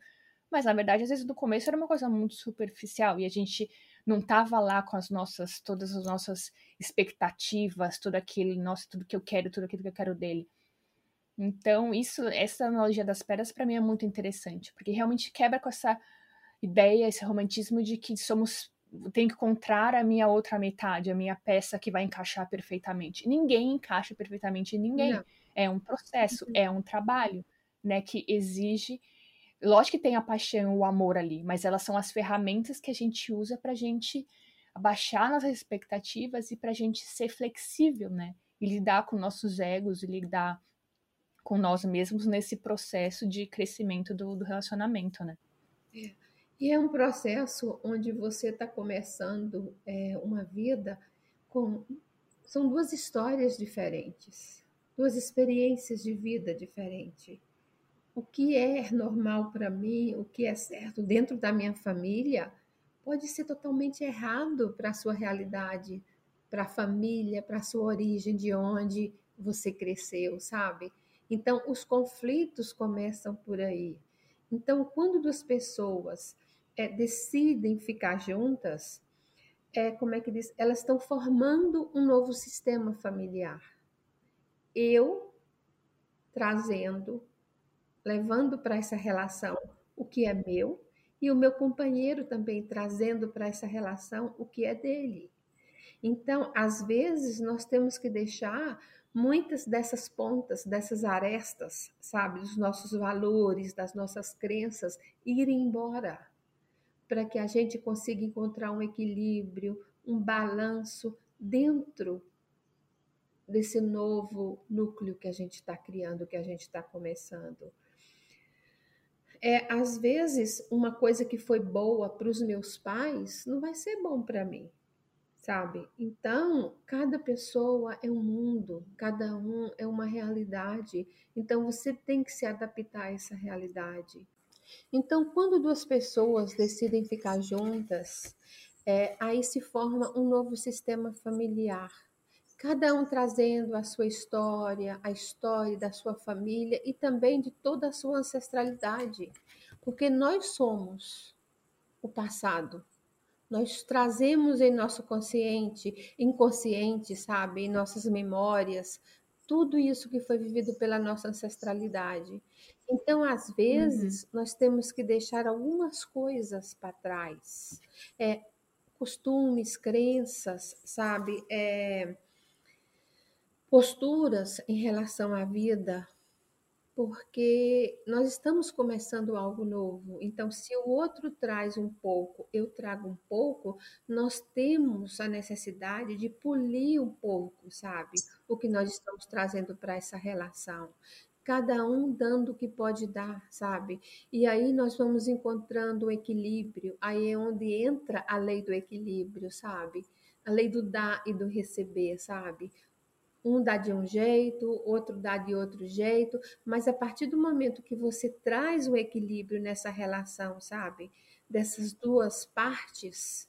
mas na verdade às vezes no começo era uma coisa muito superficial e a gente não tava lá com as nossas todas as nossas expectativas, tudo aquele, nossa, tudo que eu quero, tudo aquilo que eu quero dele. Então, isso, essa analogia das pedras para mim é muito interessante, porque realmente quebra com essa ideia, esse romantismo de que somos tem que encontrar a minha outra metade, a minha peça que vai encaixar perfeitamente. Ninguém encaixa perfeitamente em ninguém. Não. É um processo, uhum. é um trabalho, né, que exige lógico que tem a paixão, o amor ali, mas elas são as ferramentas que a gente usa para a gente abaixar nossas expectativas e para a gente ser flexível, né? E lidar com nossos egos e lidar com nós mesmos nesse processo de crescimento do, do relacionamento, né? É. E é um processo onde você está começando é, uma vida com. São duas histórias diferentes, duas experiências de vida diferentes. O que é normal para mim, o que é certo dentro da minha família, pode ser totalmente errado para a sua realidade, para a família, para a sua origem, de onde você cresceu, sabe? Então, os conflitos começam por aí. Então, quando duas pessoas é, decidem ficar juntas, é, como é que diz? Elas estão formando um novo sistema familiar. Eu trazendo, levando para essa relação o que é meu e o meu companheiro também trazendo para essa relação o que é dele. Então, às vezes, nós temos que deixar muitas dessas pontas, dessas arestas, sabe, dos nossos valores, das nossas crenças, irem embora para que a gente consiga encontrar um equilíbrio, um balanço dentro desse novo núcleo que a gente está criando, que a gente está começando. É, às vezes, uma coisa que foi boa para os meus pais não vai ser bom para mim, sabe? Então, cada pessoa é um mundo, cada um é uma realidade. Então, você tem que se adaptar a essa realidade. Então, quando duas pessoas decidem ficar juntas, é, aí se forma um novo sistema familiar. Cada um trazendo a sua história, a história da sua família e também de toda a sua ancestralidade. Porque nós somos o passado. Nós trazemos em nosso consciente, inconsciente, sabe, em nossas memórias, tudo isso que foi vivido pela nossa ancestralidade. Então, às vezes, uhum. nós temos que deixar algumas coisas para trás. É, costumes, crenças, sabe? É, posturas em relação à vida, porque nós estamos começando algo novo. Então, se o outro traz um pouco, eu trago um pouco, nós temos a necessidade de polir um pouco, sabe? O que nós estamos trazendo para essa relação cada um dando o que pode dar, sabe? E aí nós vamos encontrando o equilíbrio, aí é onde entra a lei do equilíbrio, sabe? A lei do dar e do receber, sabe? Um dá de um jeito, outro dá de outro jeito, mas a partir do momento que você traz o equilíbrio nessa relação, sabe? Dessas duas partes,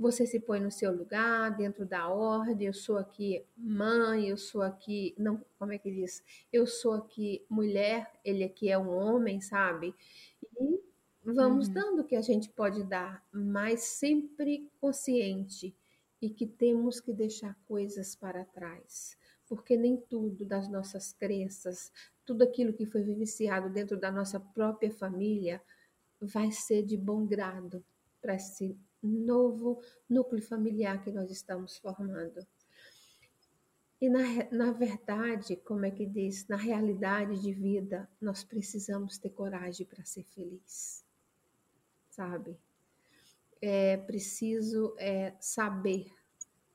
você se põe no seu lugar, dentro da ordem. Eu sou aqui mãe, eu sou aqui. Não, como é que diz? Eu sou aqui mulher, ele aqui é um homem, sabe? E vamos uhum. dando o que a gente pode dar, mas sempre consciente e que temos que deixar coisas para trás. Porque nem tudo das nossas crenças, tudo aquilo que foi vivenciado dentro da nossa própria família, vai ser de bom grado para esse novo núcleo familiar que nós estamos formando. E na, na verdade, como é que diz, na realidade de vida, nós precisamos ter coragem para ser feliz, sabe? É preciso é, saber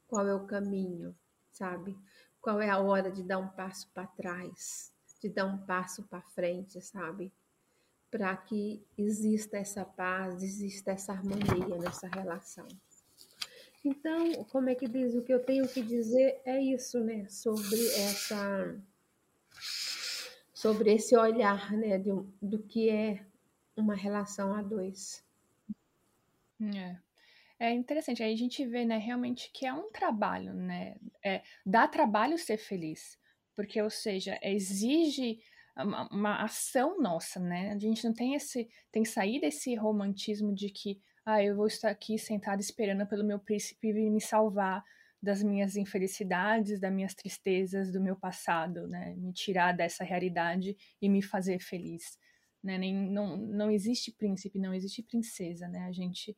qual é o caminho, sabe? Qual é a hora de dar um passo para trás, de dar um passo para frente, sabe? Para que exista essa paz, exista essa harmonia nessa relação. Então, como é que diz? O que eu tenho que dizer é isso, né? Sobre essa, sobre esse olhar, né? Do, do que é uma relação a dois. É. É interessante, aí a gente vê, né, realmente que é um trabalho, né? É, dá trabalho ser feliz, porque, ou seja, exige uma, uma, ação nossa, né? A gente não tem esse, tem que sair desse romantismo de que, ah, eu vou estar aqui sentada esperando pelo meu príncipe vir me salvar das minhas infelicidades, das minhas tristezas, do meu passado, né? Me tirar dessa realidade e me fazer feliz, né? Nem, não, não existe príncipe, não existe princesa, né? A gente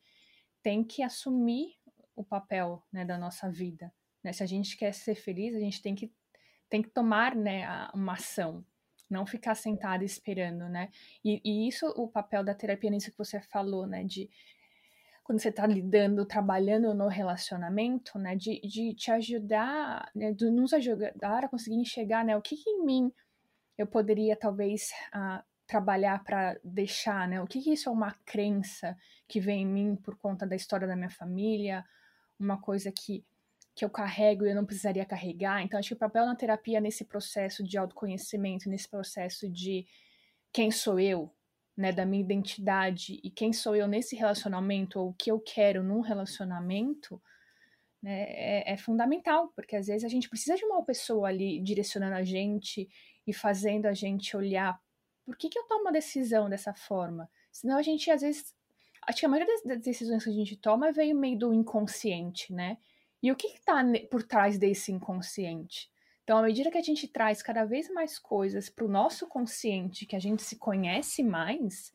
tem que assumir o papel né, da nossa vida. Né? Se a gente quer ser feliz, a gente tem que, tem que tomar né, uma ação, não ficar sentado esperando, né? E, e, isso, o papel da terapia, nisso que você falou, né? De quando você está lidando, trabalhando no relacionamento, né? De, de te ajudar, né, de nos ajudar a conseguir enxergar, né? O que, que em mim eu poderia, talvez, uh, trabalhar para deixar, né? O que, que isso é uma crença que vem em mim por conta da história da minha família, uma coisa que que eu carrego e eu não precisaria carregar. Então, acho que o papel na terapia nesse processo de autoconhecimento, nesse processo de quem sou eu, né, da minha identidade e quem sou eu nesse relacionamento ou o que eu quero num relacionamento, né, é, é fundamental, porque às vezes a gente precisa de uma pessoa ali direcionando a gente e fazendo a gente olhar por que, que eu tomo uma decisão dessa forma? Senão a gente, às vezes, acho que a maioria das decisões que a gente toma veio meio do inconsciente, né? E o que está por trás desse inconsciente? Então, à medida que a gente traz cada vez mais coisas para o nosso consciente, que a gente se conhece mais,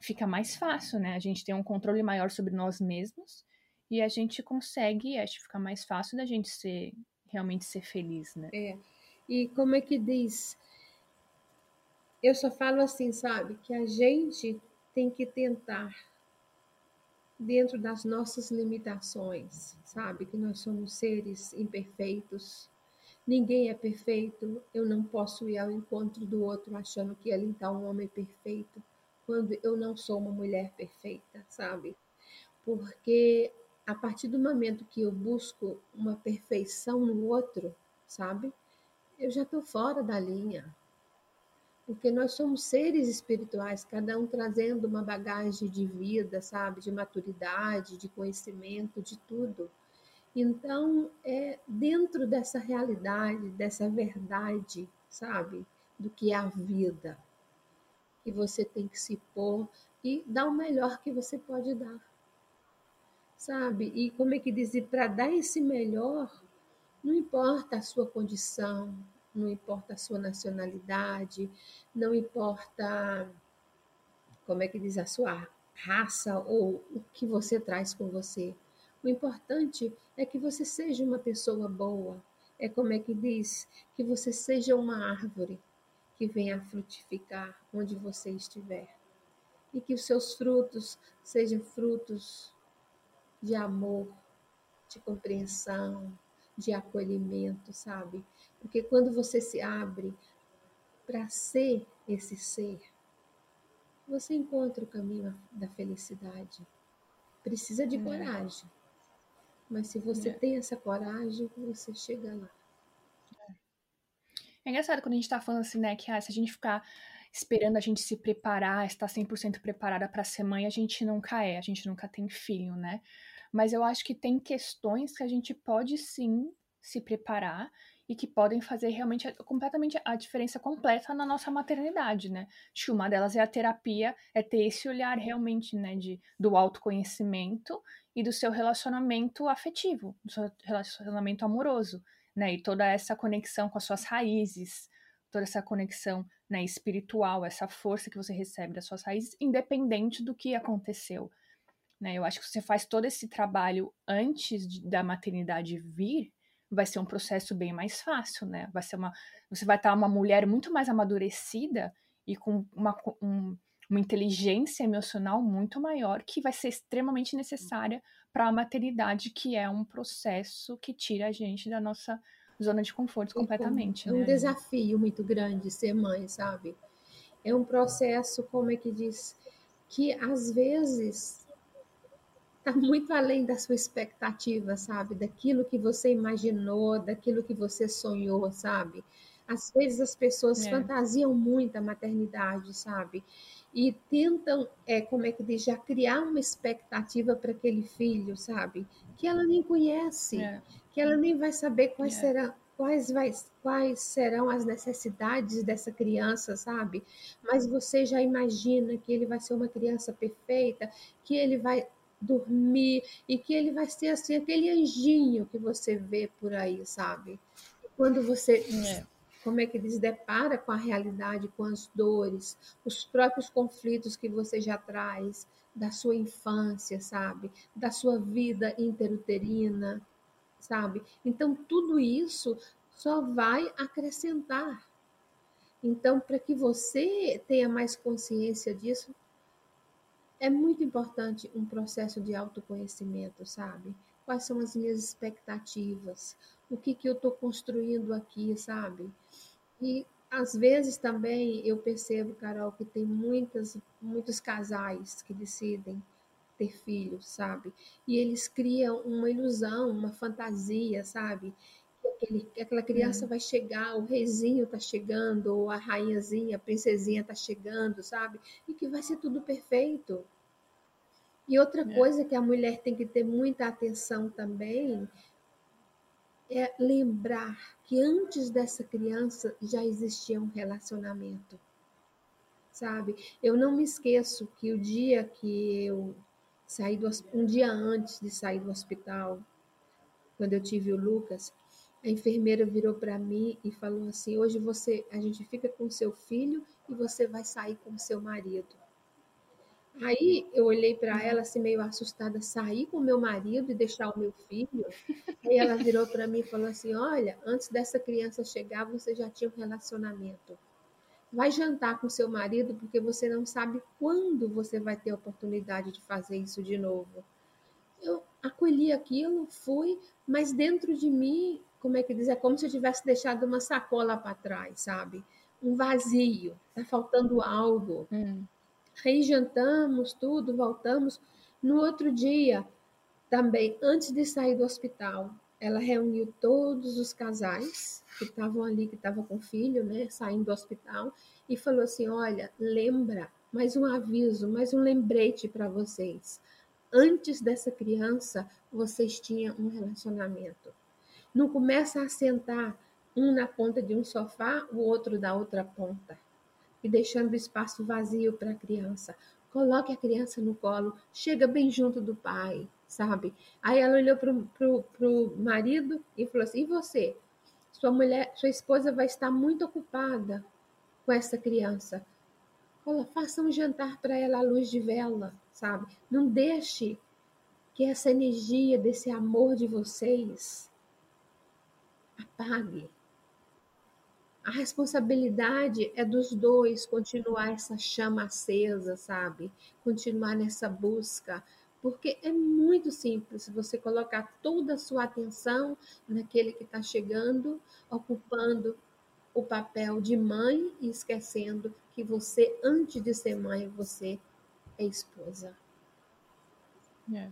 fica mais fácil, né? A gente tem um controle maior sobre nós mesmos e a gente consegue, acho que fica mais fácil da gente ser realmente ser feliz, né? É. E como é que diz? eu só falo assim, sabe, que a gente tem que tentar dentro das nossas limitações, sabe, que nós somos seres imperfeitos. Ninguém é perfeito. Eu não posso ir ao encontro do outro achando que ele está um homem perfeito, quando eu não sou uma mulher perfeita, sabe? Porque a partir do momento que eu busco uma perfeição no outro, sabe? Eu já estou fora da linha porque nós somos seres espirituais, cada um trazendo uma bagagem de vida, sabe, de maturidade, de conhecimento, de tudo. Então, é dentro dessa realidade, dessa verdade, sabe, do que é a vida, que você tem que se pôr e dar o melhor que você pode dar. Sabe? E como é que dizer, para dar esse melhor, não importa a sua condição, não importa a sua nacionalidade, não importa como é que diz a sua raça ou o que você traz com você. O importante é que você seja uma pessoa boa. É como é que diz que você seja uma árvore que venha frutificar onde você estiver. E que os seus frutos sejam frutos de amor, de compreensão, de acolhimento, sabe? Porque quando você se abre para ser esse ser, você encontra o caminho da felicidade. Precisa de é. coragem. Mas se você é. tem essa coragem, você chega lá. É engraçado quando a gente tá falando assim, né, que ah, se a gente ficar esperando a gente se preparar, estar 100% preparada para ser mãe, a gente nunca é, a gente nunca tem filho, né? Mas eu acho que tem questões que a gente pode sim se preparar e que podem fazer realmente completamente a diferença completa na nossa maternidade, né? Acho que uma delas é a terapia, é ter esse olhar realmente, né, de, do autoconhecimento e do seu relacionamento afetivo, do seu relacionamento amoroso, né? E toda essa conexão com as suas raízes, toda essa conexão né, espiritual, essa força que você recebe das suas raízes, independente do que aconteceu. Né? Eu acho que você faz todo esse trabalho antes de, da maternidade vir, vai ser um processo bem mais fácil, né? Vai ser uma, você vai estar uma mulher muito mais amadurecida e com uma, um, uma inteligência emocional muito maior que vai ser extremamente necessária para a maternidade, que é um processo que tira a gente da nossa zona de conforto completamente. É um né? desafio muito grande ser mãe, sabe? É um processo, como é que diz, que às vezes está muito além da sua expectativa, sabe? Daquilo que você imaginou, daquilo que você sonhou, sabe? Às vezes as pessoas é. fantasiam muito a maternidade, sabe? e tentam, é, como é que diz, já criar uma expectativa para aquele filho, sabe? Que ela nem conhece, é. que ela nem vai saber quais é. serão quais, vai, quais serão as necessidades dessa criança, sabe? Mas você já imagina que ele vai ser uma criança perfeita, que ele vai dormir e que ele vai ser assim aquele anjinho que você vê por aí, sabe? E quando você é como é que eles depara com a realidade, com as dores, os próprios conflitos que você já traz da sua infância, sabe? Da sua vida interuterina, sabe? Então, tudo isso só vai acrescentar. Então, para que você tenha mais consciência disso, é muito importante um processo de autoconhecimento, sabe? Quais são as minhas expectativas? O que, que eu estou construindo aqui, sabe? E às vezes também eu percebo, Carol, que tem muitas, muitos casais que decidem ter filhos, sabe? E eles criam uma ilusão, uma fantasia, sabe? Que aquele, aquela criança é. vai chegar, o reizinho tá chegando, ou a rainhazinha, a princesinha tá chegando, sabe? E que vai ser tudo perfeito. E outra é. coisa que a mulher tem que ter muita atenção também é lembrar que antes dessa criança já existia um relacionamento. Sabe? Eu não me esqueço que o dia que eu saí do um dia antes de sair do hospital, quando eu tive o Lucas, a enfermeira virou para mim e falou assim: "Hoje você, a gente fica com seu filho e você vai sair com seu marido". Aí eu olhei para ela assim meio assustada, sair com meu marido e deixar o meu filho. Aí ela virou para mim e falou assim: "Olha, antes dessa criança chegar, você já tinha um relacionamento. Vai jantar com seu marido porque você não sabe quando você vai ter a oportunidade de fazer isso de novo". Eu acolhi aquilo, fui, mas dentro de mim, como é que diz, é como se eu tivesse deixado uma sacola para trás, sabe? Um vazio, tá faltando algo. Hum. Aí jantamos, tudo, voltamos. No outro dia, também, antes de sair do hospital, ela reuniu todos os casais que estavam ali, que estavam com filho, né, saindo do hospital, e falou assim: Olha, lembra, mais um aviso, mais um lembrete para vocês. Antes dessa criança, vocês tinham um relacionamento. Não começa a sentar um na ponta de um sofá, o outro da outra ponta e deixando espaço vazio para a criança. Coloque a criança no colo, chega bem junto do pai, sabe? Aí ela olhou para o marido e falou assim: e você? Sua mulher, sua esposa vai estar muito ocupada com essa criança. Olha, faça um jantar para ela à luz de vela, sabe? Não deixe que essa energia desse amor de vocês apague. A responsabilidade é dos dois continuar essa chama acesa, sabe? Continuar nessa busca. Porque é muito simples você colocar toda a sua atenção naquele que está chegando, ocupando o papel de mãe e esquecendo que você, antes de ser mãe, você é esposa. É.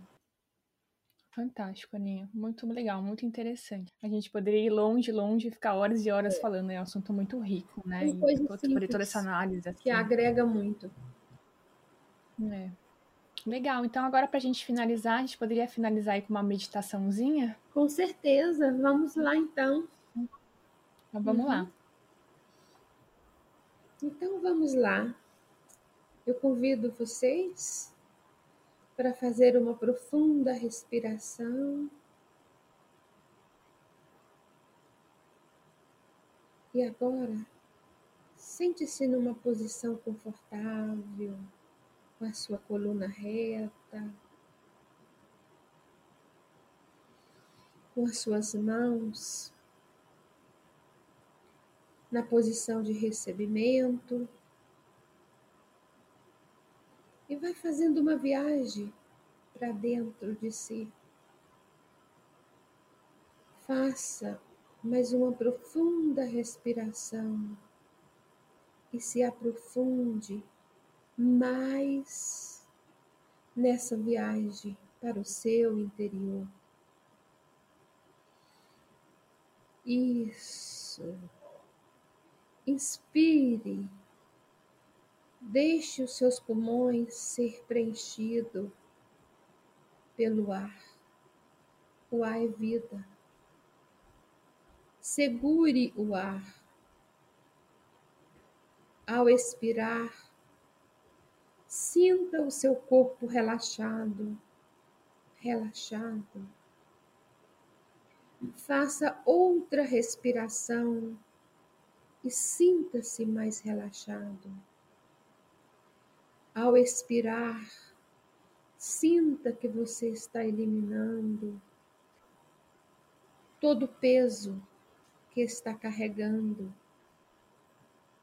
Fantástico, Aninha. Muito legal, muito interessante. A gente poderia ir longe, longe e ficar horas e horas é. falando. É um assunto muito rico, né? Uma coisa e poder toda essa análise. Assim. Que agrega muito. É. Legal. Então, agora, para a gente finalizar, a gente poderia finalizar aí com uma meditaçãozinha? Com certeza. Vamos lá, então. Então, vamos uhum. lá. Então, vamos lá. Eu convido vocês para fazer uma profunda respiração. E agora, sente-se numa posição confortável, com a sua coluna reta, com as suas mãos na posição de recebimento e vai fazendo uma viagem para dentro de si. Faça mais uma profunda respiração e se aprofunde mais nessa viagem para o seu interior. Isso. Inspire Deixe os seus pulmões ser preenchido pelo ar. O ar é vida. Segure o ar. Ao expirar, sinta o seu corpo relaxado, relaxado. Faça outra respiração e sinta-se mais relaxado. Ao expirar, sinta que você está eliminando todo o peso que está carregando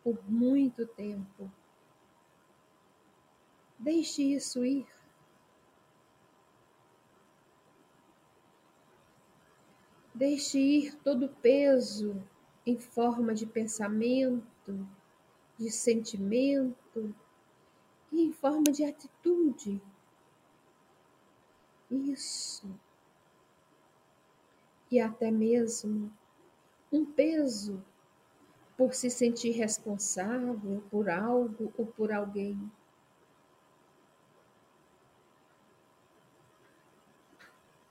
por muito tempo. Deixe isso ir. Deixe ir todo o peso em forma de pensamento, de sentimento e em forma de atitude. Isso. E até mesmo um peso por se sentir responsável por algo ou por alguém.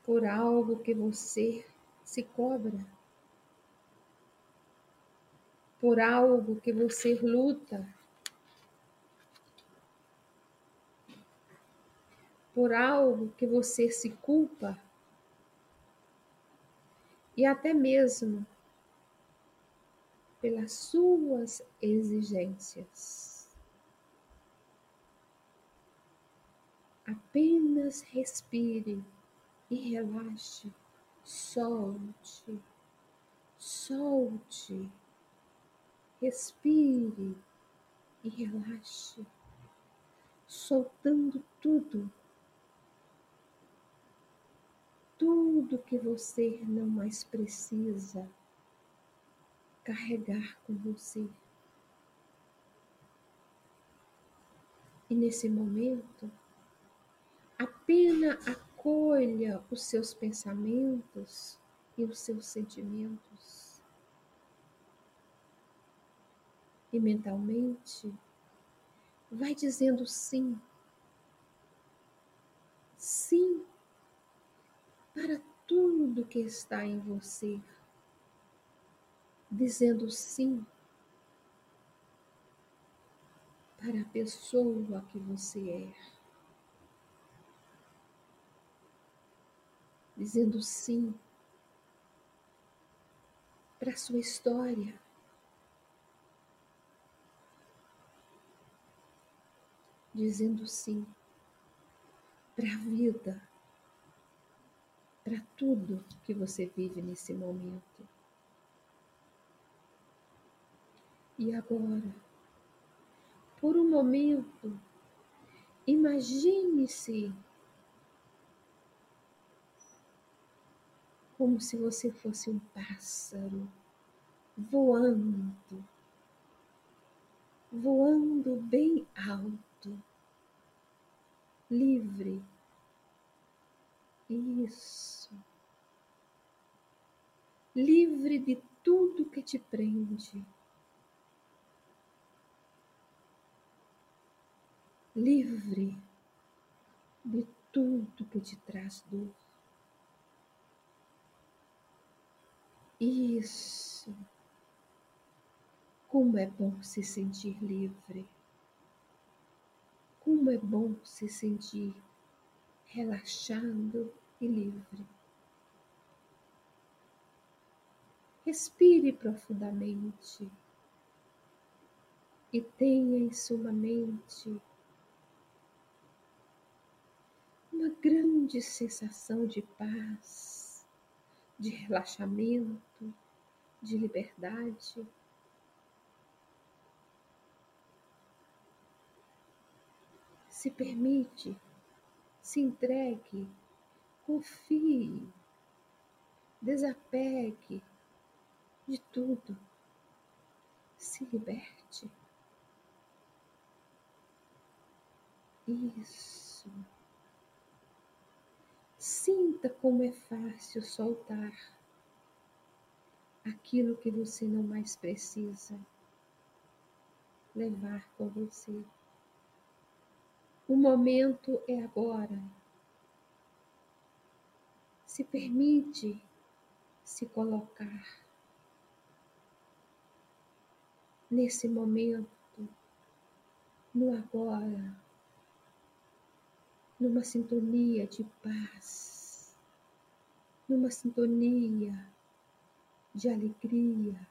Por algo que você se cobra. Por algo que você luta. Por algo que você se culpa. E até mesmo pelas suas exigências. Apenas respire e relaxe, solte, solte, respire e relaxe, soltando tudo, tudo que você não mais precisa carregar com você. E nesse momento, apenas acolha os seus pensamentos e os seus sentimentos. E mentalmente, vai dizendo sim. Sim para tudo que está em você dizendo sim para a pessoa que você é. Dizendo sim para a sua história. Dizendo sim para a vida, para tudo que você vive nesse momento. E agora, por um momento, imagine-se como se você fosse um pássaro voando, voando bem alto, livre. Isso. Livre de tudo que te prende livre de tudo que te traz dor. Isso. Como é bom se sentir livre. Como é bom se sentir relaxado e livre. Respire profundamente e tenha em sua mente uma grande sensação de paz, de relaxamento, de liberdade. Se permite, se entregue, confie, desapegue de tudo, se liberte. Isso. Sinta como é fácil soltar aquilo que você não mais precisa levar com você. O momento é agora. Se permite se colocar nesse momento, no agora, numa sintonia de paz, numa sintonia de alegria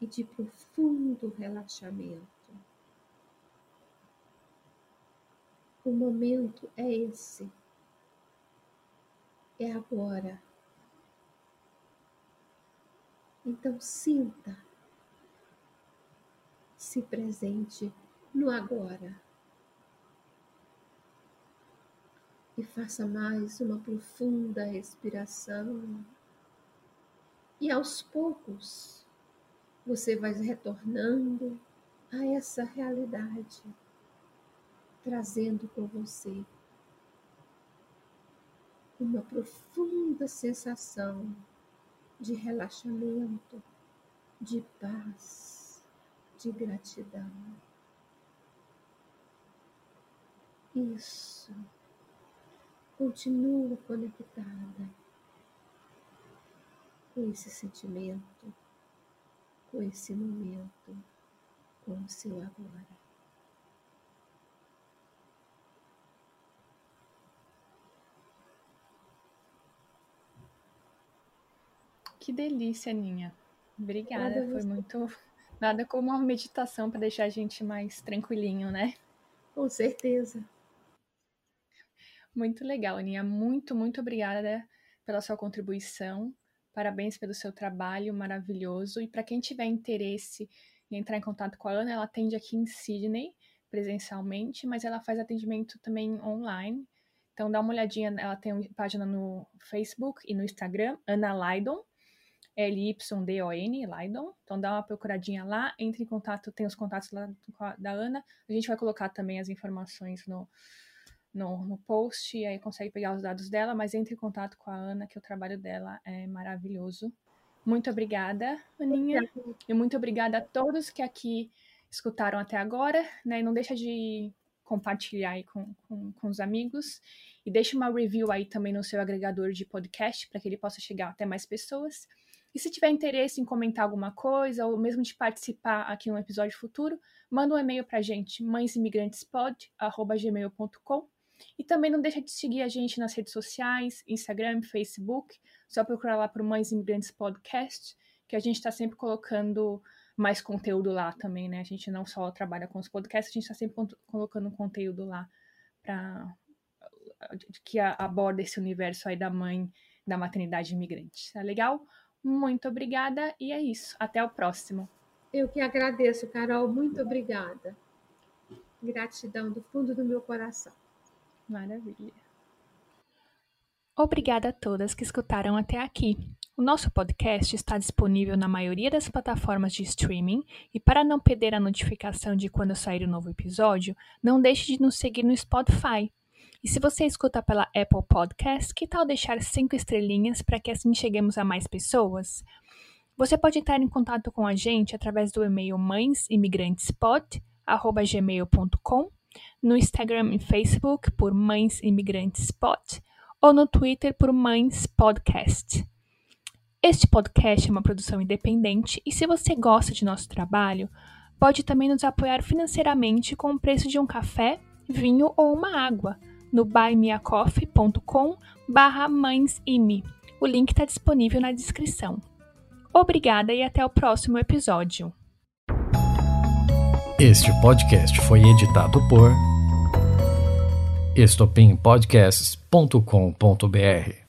e de profundo relaxamento. O momento é esse. É agora. Então sinta, se presente no agora. E faça mais uma profunda respiração. E aos poucos você vai retornando a essa realidade trazendo com você uma profunda sensação de relaxamento, de paz, de gratidão. Isso. Continua conectada com esse sentimento, com esse momento, com o seu agora. Que delícia, Aninha. Obrigada, foi muito. Nada como uma meditação para deixar a gente mais tranquilinho, né? Com certeza. Muito legal, Aninha. Muito, muito obrigada pela sua contribuição. Parabéns pelo seu trabalho maravilhoso. E para quem tiver interesse em entrar em contato com a Ana, ela atende aqui em Sydney, presencialmente, mas ela faz atendimento também online. Então dá uma olhadinha, ela tem uma página no Facebook e no Instagram, Ana Lydon. L-Y-D-O-N, Lydon. Então dá uma procuradinha lá, entre em contato, tem os contatos lá da Ana. A gente vai colocar também as informações no, no, no post, e aí consegue pegar os dados dela, mas entre em contato com a Ana, que o trabalho dela é maravilhoso. Muito obrigada, Aninha. E muito obrigada a todos que aqui escutaram até agora, né? Não deixa de compartilhar aí com, com, com os amigos. E deixe uma review aí também no seu agregador de podcast para que ele possa chegar até mais pessoas. E se tiver interesse em comentar alguma coisa, ou mesmo de participar aqui em um episódio futuro, manda um e-mail para a gente, mãesimigrantespod.gmail.com e também não deixa de seguir a gente nas redes sociais, Instagram, Facebook, só procurar lá por Mães Imigrantes Podcast, que a gente está sempre colocando mais conteúdo lá também, né? A gente não só trabalha com os podcasts, a gente está sempre colocando conteúdo lá para que aborda esse universo aí da mãe da maternidade imigrante. Tá legal? Muito obrigada e é isso. Até o próximo. Eu que agradeço, Carol. Muito obrigada. Gratidão do fundo do meu coração. Maravilha. Obrigada a todas que escutaram até aqui. O nosso podcast está disponível na maioria das plataformas de streaming e para não perder a notificação de quando sair o um novo episódio, não deixe de nos seguir no Spotify. E se você escuta pela Apple Podcast, que tal deixar cinco estrelinhas para que assim cheguemos a mais pessoas? Você pode entrar em contato com a gente através do e-mail mãesimigrantespot@gmail.com, no Instagram e Facebook por Mães Imigrantes Spot ou no Twitter por Mães Podcast. Este podcast é uma produção independente e se você gosta de nosso trabalho, pode também nos apoiar financeiramente com o preço de um café, vinho ou uma água no buymeacoffee.com barra mãesime. O link está disponível na descrição. Obrigada e até o próximo episódio. Este podcast foi editado por estopimpodcasts.com.br